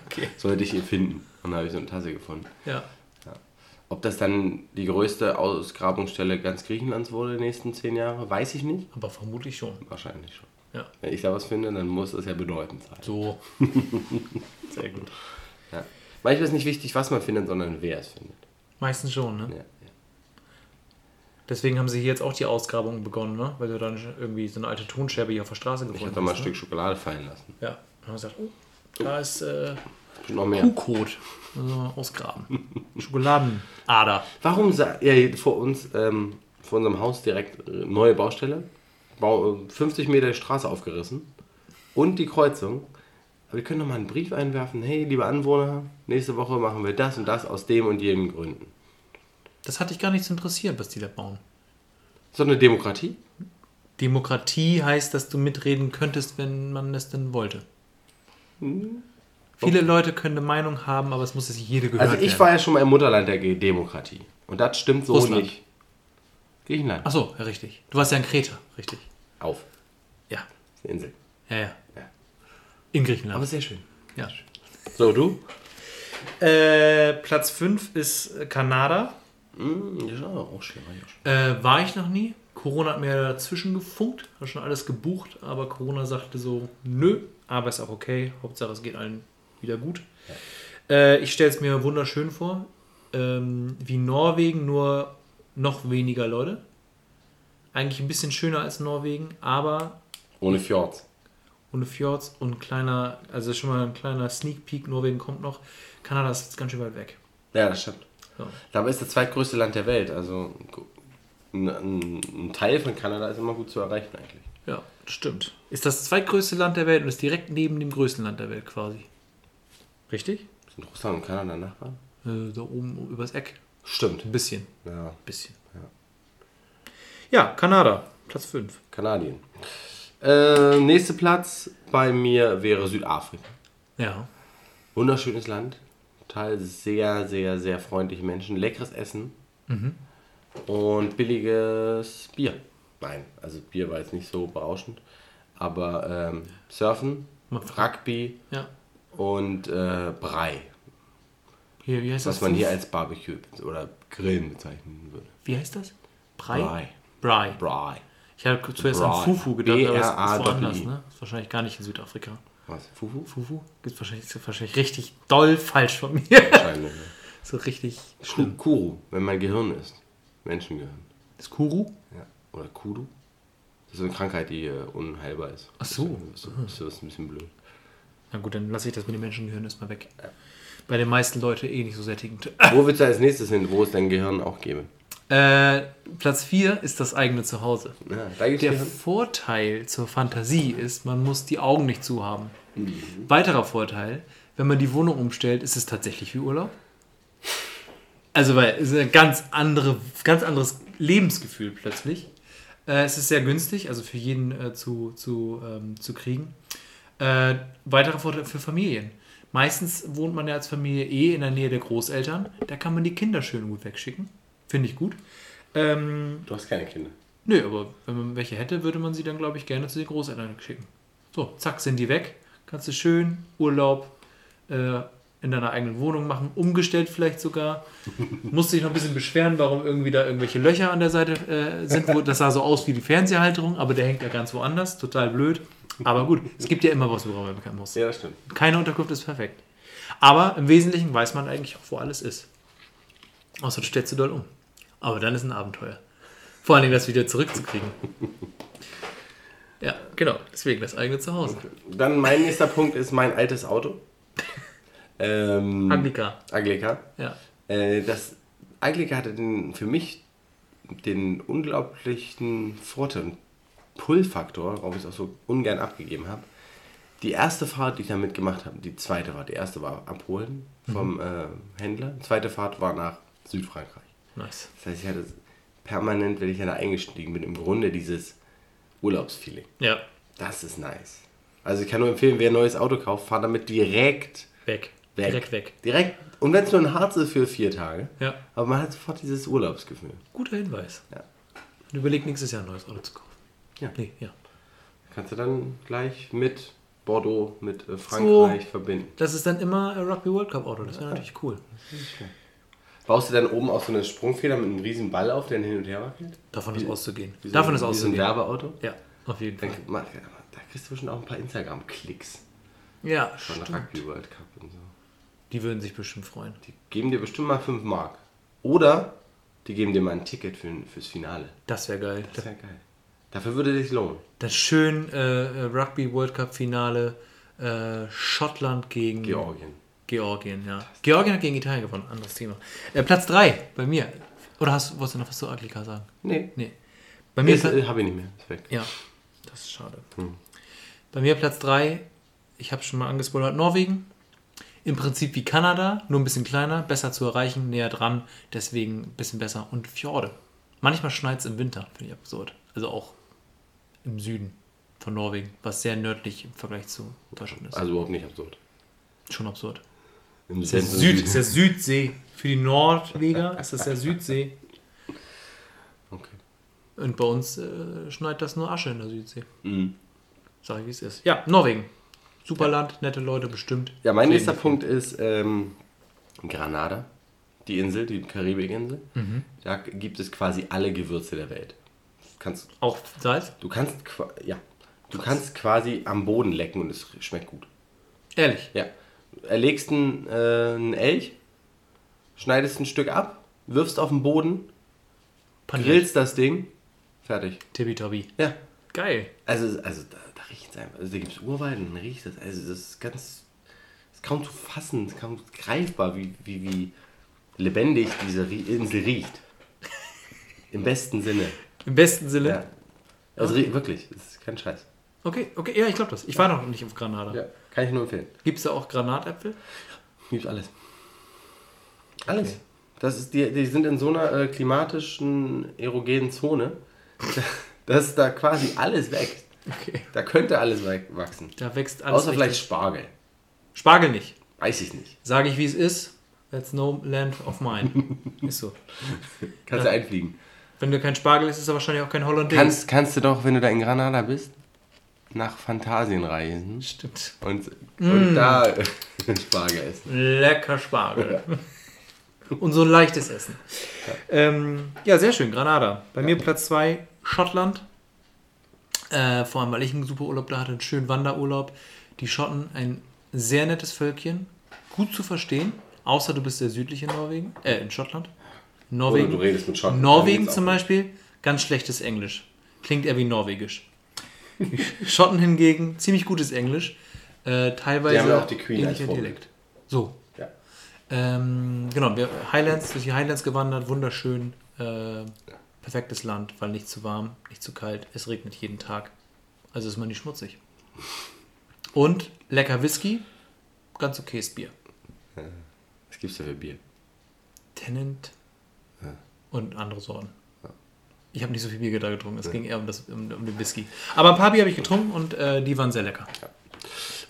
Okay. Sollte ich ihn finden. Und dann habe ich so eine Tasse gefunden. Ja. Ob das dann die größte Ausgrabungsstelle ganz Griechenlands wurde in den nächsten zehn Jahren, weiß ich nicht. Aber vermutlich schon. Wahrscheinlich schon. Ja. Wenn ich da was finde, dann muss es ja bedeutend sein. So. (laughs) Sehr gut. Ja. Manchmal ist nicht wichtig, was man findet, sondern wer es findet. Meistens schon, ne? Ja, ja. Deswegen haben sie hier jetzt auch die Ausgrabung begonnen, ne? Weil du dann irgendwie so eine alte Tonscherbe hier auf der Straße Ich gefunden habe da mal ein hast, Stück Schokolade fallen lassen. Ne? Ja. Dann haben wir gesagt, oh, da ist äh, noch mehr. Kuhkot. Also ausgraben. (laughs) Schokoladenader. Warum sa- ja, vor uns, ähm, vor unserem Haus direkt äh, neue Baustelle? Bau, äh, 50 Meter Straße aufgerissen und die Kreuzung. Aber wir können doch mal einen Brief einwerfen. Hey, liebe Anwohner, nächste Woche machen wir das und das aus dem und jedem Gründen. Das hat dich gar nicht so interessiert, was die da bauen. So eine Demokratie? Demokratie heißt, dass du mitreden könntest, wenn man es denn wollte. Viele Leute können eine Meinung haben, aber es muss sich jede gehört Also ich werden. war ja schon mal im Mutterland der Demokratie. Und das stimmt so Russland. nicht. Griechenland. Achso, ja, richtig. Du warst ja in Kreta, richtig. Auf. Ja, Das ist eine Insel. ja, ja. Ja. In Griechenland. Aber sehr schön. ja. So, du? Äh, Platz 5 ist Kanada. Hm, ja, auch schön. Äh, war ich noch nie. Corona hat mir dazwischen gefunkt, habe schon alles gebucht, aber Corona sagte so, nö, aber ist auch okay. Hauptsache es geht allen wieder gut. Äh, ich stelle es mir wunderschön vor. Ähm, wie Norwegen, nur noch weniger Leute. Eigentlich ein bisschen schöner als Norwegen, aber Ohne Fjords. ohne Fjords und kleiner, also schon mal ein kleiner Sneak Peek, Norwegen kommt noch. Kanada ist ganz schön weit weg. Ja, das stimmt. Ja. Dabei ist das zweitgrößte Land der Welt. Also ein, ein, Teil von Kanada ist immer gut zu erreichen eigentlich. Ja, stimmt. Ist das zweitgrößte Land der Welt und ist direkt neben dem größten Land der Welt quasi. Richtig? Sind Russland und Kanada Nachbarn? Äh, da oben übers Eck. Stimmt. Ein bisschen. Ja, bisschen. Ja, Kanada, Platz 5. Kanadien. Äh, nächster Platz bei mir wäre Südafrika. Ja. Wunderschönes Land. Total sehr, sehr, sehr freundliche Menschen. Leckeres Essen. Und billiges Bier. Nein, also Bier war jetzt nicht so berauschend. Aber ähm, Surfen, Rugby Ja. Und äh, Brei. Hier, wie heißt Was das? man hier als Barbecue oder Grillen bezeichnen würde. Wie heißt das? Brei? Brei. Brei. Brei. Ich habe zuerst Brei. an Fufu gedacht, aber das ist woanders, ne? Ist wahrscheinlich gar nicht in Südafrika. Was? Fufu? Fufu? Ist wahrscheinlich, ist wahrscheinlich richtig doll falsch von mir. Wahrscheinlich. ja. (laughs) so richtig schlimm. Kuru, wenn mein Gehirn ist. Menschengehirn. Das Kuru? Ja. Oder Kudu. Das ist eine Krankheit, die äh, unheilbar ist. Ach so. Das ist, das ist ein bisschen blöd. Na gut, dann lasse ich das mit dem Menschengehirn erstmal weg. Bei den meisten Leuten eh nicht so sättigend. (laughs) Wo willst du als nächstes hin, wo es dein Gehirn auch gäbe? Äh, Platz 4 ist das eigene Zuhause. Ja, Der Gehirn. Vorteil zur Fantasie ist, man muss die Augen nicht zu haben. Weiterer Vorteil, wenn man die Wohnung umstellt, ist es tatsächlich wie Urlaub. Also, weil es ist ein ganz, andere, ganz anderes Lebensgefühl plötzlich. Äh, es ist sehr günstig, also für jeden äh, zu, zu, ähm, zu kriegen. Äh, weiterer Vorteil für Familien. Meistens wohnt man ja als Familie eh in der Nähe der Großeltern. Da kann man die Kinder schön gut wegschicken. Finde ich gut. Ähm, Du hast keine Kinder. Nö, aber wenn man welche hätte, würde man sie dann, glaube ich, gerne zu den Großeltern schicken. So, zack, sind die weg. Kannst du schön Urlaub äh, in deiner eigenen Wohnung machen, umgestellt vielleicht sogar. (laughs) Musst dich noch ein bisschen beschweren, warum irgendwie da irgendwelche Löcher an der Seite äh, sind. Wo, das sah so aus wie die Fernseherhalterung, aber der hängt ja ganz woanders. Total blöd. (laughs) Aber gut, es gibt ja immer was, woran man bekommen muss. Ja, das stimmt. Keine Unterkunft ist perfekt. Aber im Wesentlichen weiß man eigentlich auch, wo alles ist. Außer du stellst du dort um. Aber dann ist ein Abenteuer. Vor allen Dingen das wieder zurückzukriegen. (laughs) Ja, genau. Deswegen das eigene Zuhause. Dann mein nächster Punkt ist mein altes Auto. (laughs) Ähm, Anglika. Anglika. Ja. Äh, das Anglika hatte den, für mich den unglaublichen Vorteil, Pull-Faktor, warum ich es auch so ungern abgegeben habe. Die erste Fahrt, die ich damit gemacht habe, die zweite Fahrt, die erste war abholen vom äh, Händler, die zweite Fahrt war nach Südfrankreich. Nice. Das heißt, ich hatte permanent, wenn ich da eingestiegen bin, im Grunde dieses Urlaubsfeeling. Ja. Das ist nice. Also ich kann nur empfehlen, wer ein neues Auto kauft, fahr damit direkt Weg. weg. Direkt weg. Direkt. Und wenn es nur ein Harz ist für vier Tage. Ja. Aber man hat sofort dieses Urlaubsgefühl. Guter Hinweis. Ja. Und überleg nächstes Jahr ein neues Auto zu kaufen. Ja. Nee, ja. Kannst du dann gleich mit Bordeaux, mit äh, Frankreich verbinden. Das ist dann immer ein Rugby World Cup Auto. Das wäre natürlich cool. Baust du dann oben auch so eine Sprungfeder mit einem riesen Ball auf, der hin und her wackelt? Davon ist auszugehen. Wie so- Davon ist wie so ein auszugehen. Werbeauto? Ja, auf jeden Fall. Dann, da kriegst du bestimmt auch ein paar Instagram-Klicks Ja, von stimmt. Rugby World Cup und so. Die würden sich bestimmt freuen. Die geben dir bestimmt mal 5 Mark. Oder die geben dir mal ein Ticket für, fürs Finale. Das wäre geil. Das wäre geil. Dafür würde sich lohnen. Das schön äh, Rugby World Cup Finale äh, Schottland gegen Georgien. Georgien, ja. Georgien hat gegen Italien gewonnen, anderes Thema. Äh, Platz 3 bei mir. Oder hast, wolltest du noch was zu Aglika sagen? Nee, Nee. Bei mir äh, habe ich nicht mehr. Ist weg. Ja, das ist schade. Bei mir Platz 3, ich habe schon mal angespoilert, Norwegen. Im Prinzip wie Kanada, nur ein bisschen kleiner, besser zu erreichen, näher dran, deswegen ein bisschen besser. Und Fjorde. Manchmal schneit es im Winter, finde ich absurd. Also auch im Süden von Norwegen, was sehr nördlich im Vergleich zu Deutschland ist. Also überhaupt nicht absurd. Schon absurd. Im ist, Süd, ist der Südsee. Für die Nordweger ist das der Südsee. Okay. Und bei uns äh, schneit das nur Asche in der Südsee. Mhm. Sag ich, wie es ist. Ja, Norwegen. Super Land, nette Leute bestimmt. Ja, mein Reden nächster. Punkt ist ähm, Granada, die Insel, die Karibikinsel. Mhm. Da gibt es quasi alle Gewürze der Welt. Kannst, Auch Salz? du kannst, ja, du kannst quasi am Boden lecken und es schmeckt gut. Ehrlich. Ja, erlegst einen, äh, einen Elch, schneidest ein Stück ab, wirfst auf den Boden, Paniert. grillst das Ding, fertig. Tippitoppi. Ja, Geil. also, also da, da riecht es einfach. Also da gibt es Urwald und dann riecht es. Also das ist ganz, das ist kaum zu fassen, kaum greifbar, wie, wie, wie lebendig diese Insel riecht. Im besten Sinne. Im besten Sinne. Ja. Also rie- wirklich, das ist kein Scheiß. Okay, okay, ja, ich glaube das. Ich war noch nicht auf Granada. Ja, kann ich nur empfehlen. Gibt es da auch Granatäpfel? Gibt alles. Alles. Das ist die, die sind in so einer äh, klimatischen, erogenen Zone, (laughs) dass da quasi alles wächst. Okay. Da könnte alles wachsen. Da wächst alles. Außer vielleicht richtig. Spargel. Spargel nicht. Weiß ich nicht. Sage ich, wie es ist. That's no land of mine. (laughs) ist so. Kannst du einfliegen. Wenn du kein Spargel isst, ist er wahrscheinlich auch kein Hollandaise. Kannst, kannst du doch, wenn du da in Granada bist, nach Phantasien reisen Stimmt. und, und da (laughs) Spargel essen. Lecker Spargel. (laughs) Und so ein leichtes Essen. Ähm, ja, sehr schön. Granada. Bei mir Platz 2, Schottland. Äh, vor allem, weil ich einen super Urlaub da hatte, einen schönen Wanderurlaub. Die Schotten, ein sehr nettes Völkchen. Gut zu verstehen. Außer du bist sehr südlich in Norwegen. Äh, in Schottland. Norwegen. Oder du redest mit Schotten. Norwegen zum Beispiel, ganz schlechtes Englisch. Klingt eher wie Norwegisch. (laughs) Schotten hingegen, ziemlich gutes Englisch. Äh, teilweise Die haben ja auch die Queen als. Dialekt. So. Ja. Ähm, genau, wir Highlands, durch die Highlands gewandert, wunderschön. Äh, perfektes Land, weil nicht zu warm, nicht zu kalt. Es regnet jeden Tag. Also ist man nicht schmutzig. Und lecker Whisky, ganz okayes Bier. Was gibt's da für Bier? Tennant und andere Sorten. Ich habe nicht so viel Bier da getrunken, es ging eher um, das, um, um den Whisky. Aber ein paar Bier habe ich getrunken und äh, die waren sehr lecker.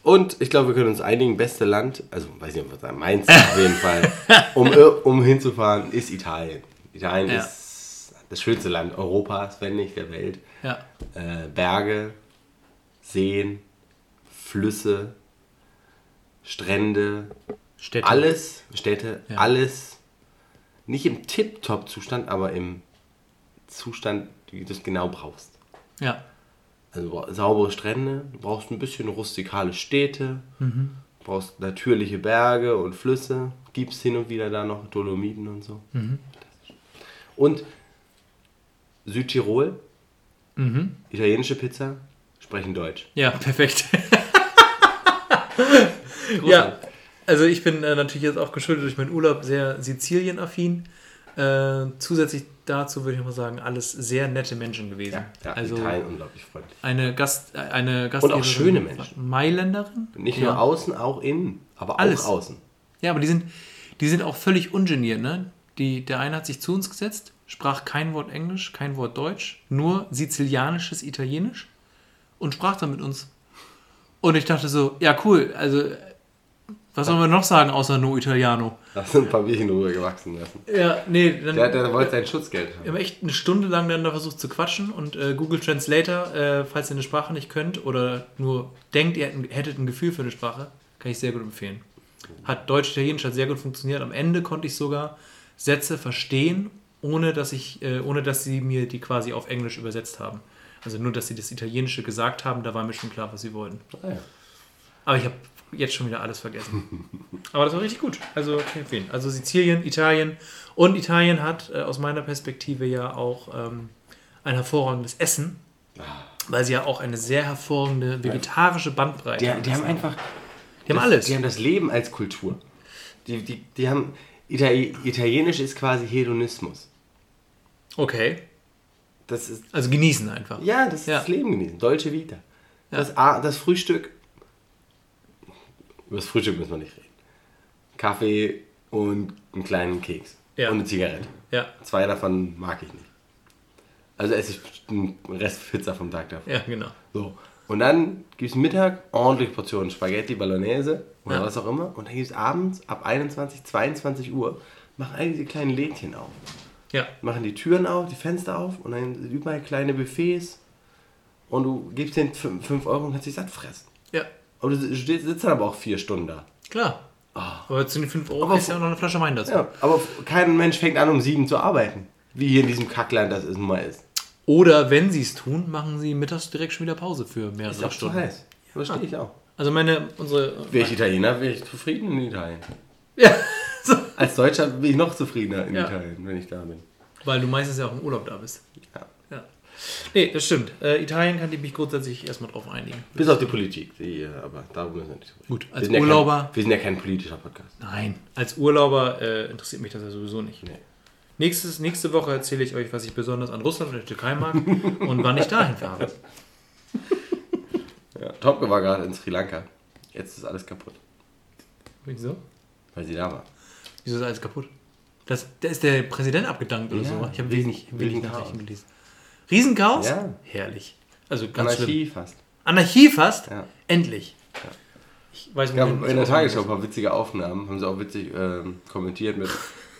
Und ich glaube, wir können uns einigen, beste Land, also weiß nicht, ob wir sagen, meins auf jeden Fall, (laughs) um, um hinzufahren, ist Italien. Italien Ja. ist das schönste Land Europas, wenn nicht der Welt. Ja, Äh, Berge, Seen, Flüsse, Strände, Städte. alles, Städte, Ja. alles nicht im Tip-Top-Zustand, aber im Zustand, wie du es genau brauchst. Ja, Also saubere Strände, du brauchst ein bisschen rustikale Städte, Mhm. brauchst natürliche Berge und Flüsse, gibt es hin und wieder da noch Dolomiten und so. Mhm. Und Südtirol, Mhm. italienische Pizza, sprechen Deutsch. ja, perfekt. (laughs) ja, also ich bin äh, natürlich jetzt auch geschuldet durch meinen Urlaub sehr Sizilien-affin. Äh, zusätzlich dazu würde ich mal sagen, alles sehr nette Menschen gewesen. Ja, also Italien unglaublich freundlich. eine Gast, eine Gastgeberin, schöne Menschen. Mailänderin. Nicht ja. nur außen, auch innen, aber Alles. auch außen. Ja, aber die sind, die sind auch völlig ungeniert, ne? Die, der eine hat sich zu uns gesetzt, sprach kein Wort Englisch, kein Wort Deutsch, nur sizilianisches Italienisch und sprach dann mit uns. Und ich dachte so, ja cool, also was sollen wir noch sagen außer no Italiano? Da sind ein paar Bierchen drüber gewachsen lassen. Ja, nee, dann Der, der wollte sein Schutzgeld wir haben. haben echt eine Stunde lang dann da versucht zu quatschen und äh, Google Translator, äh, falls ihr eine Sprache nicht könnt oder nur denkt, ihr hättet- hättet ein Gefühl für eine Sprache, kann ich sehr gut empfehlen. Hat Deutsch-Italienisch hat sehr gut funktioniert. Am Ende konnte ich sogar Sätze verstehen, ohne dass ich, äh, ohne dass sie mir die quasi auf Englisch übersetzt haben. Also nur, dass sie das Italienische gesagt haben, da war mir schon klar, was sie wollten. Ah, ja. Aber ich habe jetzt schon wieder alles vergessen. Aber das war richtig gut. Also kann ich empfehlen. Also Sizilien, Italien. Und Italien hat äh, aus meiner Perspektive ja auch ähm, ein hervorragendes Essen. Weil sie ja auch eine sehr hervorragende vegetarische Bandbreite Die, die haben einfach. Die haben das, alles. Die haben das Leben als Kultur. Die, die, die haben. Itali Italienisch ist quasi Hedonismus. Okay. Das ist. Also genießen einfach. Ja, das ist Ja. das Leben genießen. Dolce Vita. Das, A- das Frühstück. Über das Frühstück müssen wir nicht reden. Kaffee und einen kleinen Keks. Ja. Und eine Zigarette. Ja, Zwei davon mag ich nicht. Also esse ich einen Rest Pizza vom Tag davor. ja, genau. So. Und dann gibt es Mittag ordentlich Portionen Spaghetti Bolognese oder Ja. was auch immer. Und dann gibt es abends ab 21, 22 Uhr, machen all diese kleinen Lädchen auf. Ja, Machen die Türen auf, die Fenster auf und dann sind überall kleine Buffets. Und du gibst denen 5 Euro und kannst dich satt fressen. ja, Aber du sitzt dann aber auch vier Stunden da. klar. Aber zu den 5 Euro Aber du ja auch noch eine Flasche Wein dazu. Ja, aber kein Mensch fängt an, um sieben zu arbeiten. Wie hier in diesem Kackland das ist nun mal ist. Oder wenn sie es tun, machen sie mittags direkt schon wieder Pause für mehrere Ist auch zu Stunden. heiß. Verstehe ich auch. Also meine, unsere. Wäre ich Italiener, wäre ich zufrieden in Italien. Ja, (laughs) so. Als Deutscher bin ich noch zufriedener in Ja. Italien, wenn ich da bin. Weil du meistens ja auch im Urlaub da bist. Ja. Ja. Nee, das stimmt. Äh, Italien kann ich mich grundsätzlich erstmal drauf einigen. Bis auf die Politik, die, äh, aber darum müssen wir nicht reden. Gut, als wir Urlauber- Ja kein, wir sind ja kein politischer Podcast. Nein, als Urlauber äh, interessiert mich das ja sowieso nicht. Nee. Nächstes, nächste Woche erzähle ich euch, was ich besonders an Russland und der Türkei mag (laughs) und wann ich dahin fahre. Ja, Topke war gerade in Sri Lanka. Jetzt ist alles kaputt, Wieso? weil sie da war. Wieso ist alles kaputt? Das, da ist der Präsident abgedankt oder Ja, so. Ich habe wenig, wenig Nachrichten gelesen. Riesenchaos? Ja. Herrlich. Also ganz schlimm. Anarchie fast. Anarchie fast? Ja. Endlich. Ich weiß, Ja, wohin ich in der Tagesschau ein paar witzige Aufnahmen, haben sie auch witzig ähm, kommentiert mit.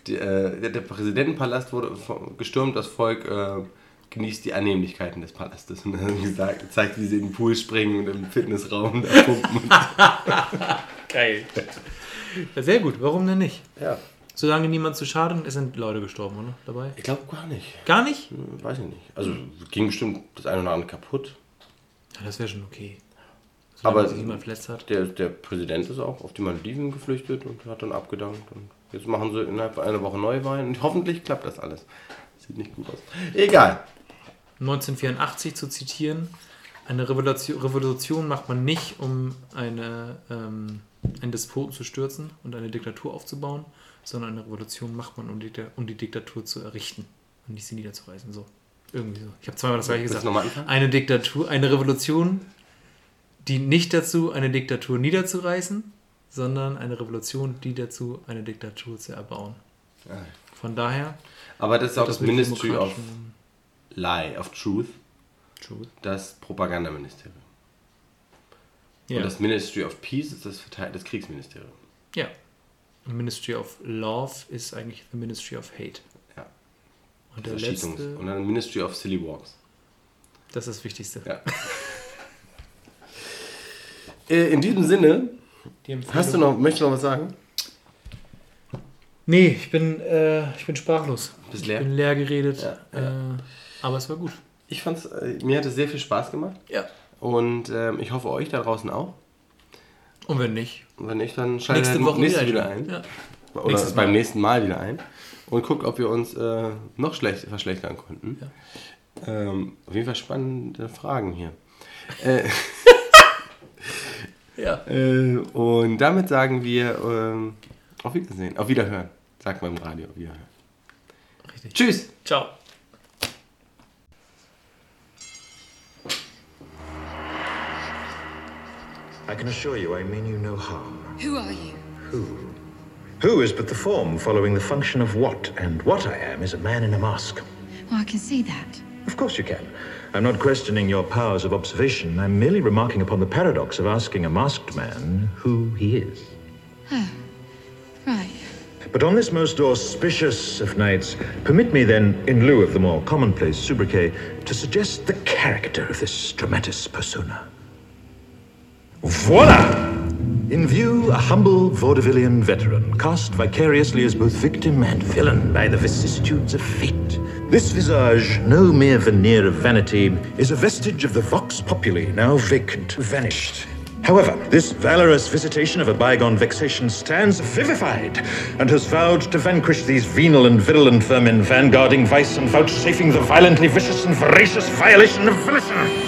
Die, äh, der, Präsidentenpalast wurde gestürmt, das Volk äh, genießt die Annehmlichkeiten des Palastes. (laughs) Und dann haben sie gesagt, gezeigt, wie sie in den Pool springen und im Fitnessraum da pumpen. (laughs) Geil. Ja, sehr gut. Warum denn nicht? ja. Solange niemand zu schaden, es sind Leute gestorben, oder? Dabei? Ich glaube gar nicht. Gar nicht? Hm, Weiß ich nicht. Also ging bestimmt das eine oder andere kaputt. Ja, das wäre schon okay. Aber- man sich niemand verletzt hat. Der, der Präsident ist auch auf die Malediven geflüchtet und hat dann abgedankt. Und jetzt machen sie innerhalb einer Woche Neuwahlen und (laughs) hoffentlich klappt das alles. Sieht nicht gut aus. Egal. 1984 zu zitieren. Eine Revolution, Revolution macht man nicht, um eine, ähm, einen Despoten zu stürzen und eine Diktatur aufzubauen, sondern eine Revolution macht man, um die, um die Diktatur zu errichten und nicht sie niederzureißen. So. Irgendwie so. Ich habe zweimal das gleiche gesagt. Eine Diktatur, eine Revolution dient nicht dazu, eine Diktatur niederzureißen, sondern eine Revolution dient dazu, eine Diktatur zu erbauen. Von daher, Aber das ist auch das, mit Ministry of Lie, of Truth, Truth. das Propagandaministerium. Ja. Und das Ministry of Peace ist das, Verteil- das Kriegsministerium. Ja. Ministry of Love ist eigentlich the Ministry of Hate. Ja. Und der letzte, Und dann Ministry of Silly Walks. das ist das Wichtigste. Ja. (laughs) Äh, In diesem Sinne, Die hast du noch, möchtest du noch was sagen? Nee, ich bin, äh, ich bin sprachlos. Bist ich leer? bin leer geredet. Ja, Äh, aber es war gut. Ich fand's, äh, mir hat es sehr viel Spaß gemacht. Ja. Und ähm, ich hoffe euch da draußen auch. Und wenn nicht, Und wenn nicht, dann schaltet nächste Woche nächstes wieder, wieder ein. Ja. Oder Nächstes beim Mal. nächsten Mal wieder ein. Und guckt, ob wir uns äh, noch schlecht verschlechtern konnten. Ähm, auf jeden Fall spannende Fragen hier. äh, (laughs) (laughs) ja. äh, und damit sagen wir ähm, auf Wiedersehen. Auf Wiederhören. Sagt man im Radio. Auf Wiederhören. Richtig. Tschüss. Ciao. I can assure you I mean you no harm. Who are you? Who? Who is but the form following the function of what, and what I am is a man in a mask. Well, I can see that. Of course you can. I'm not questioning your powers of observation. I'm merely remarking upon the paradox of asking a masked man who he is. Oh, right. But on this most auspicious of nights, permit me then, in lieu of the more commonplace sobriquet, to suggest the character of this dramatis persona. Voila! In view, a humble vaudevillian veteran, cast vicariously as both victim and villain by the vicissitudes of fate. This visage, no mere veneer of vanity, is a vestige of the vox populi, now vacant, vanished. However, this valorous visitation of a bygone vexation stands vivified, and has vowed to vanquish these venal and virulent vermin, vanguarding vice and vouchsafing the violently vicious and voracious violation of volition.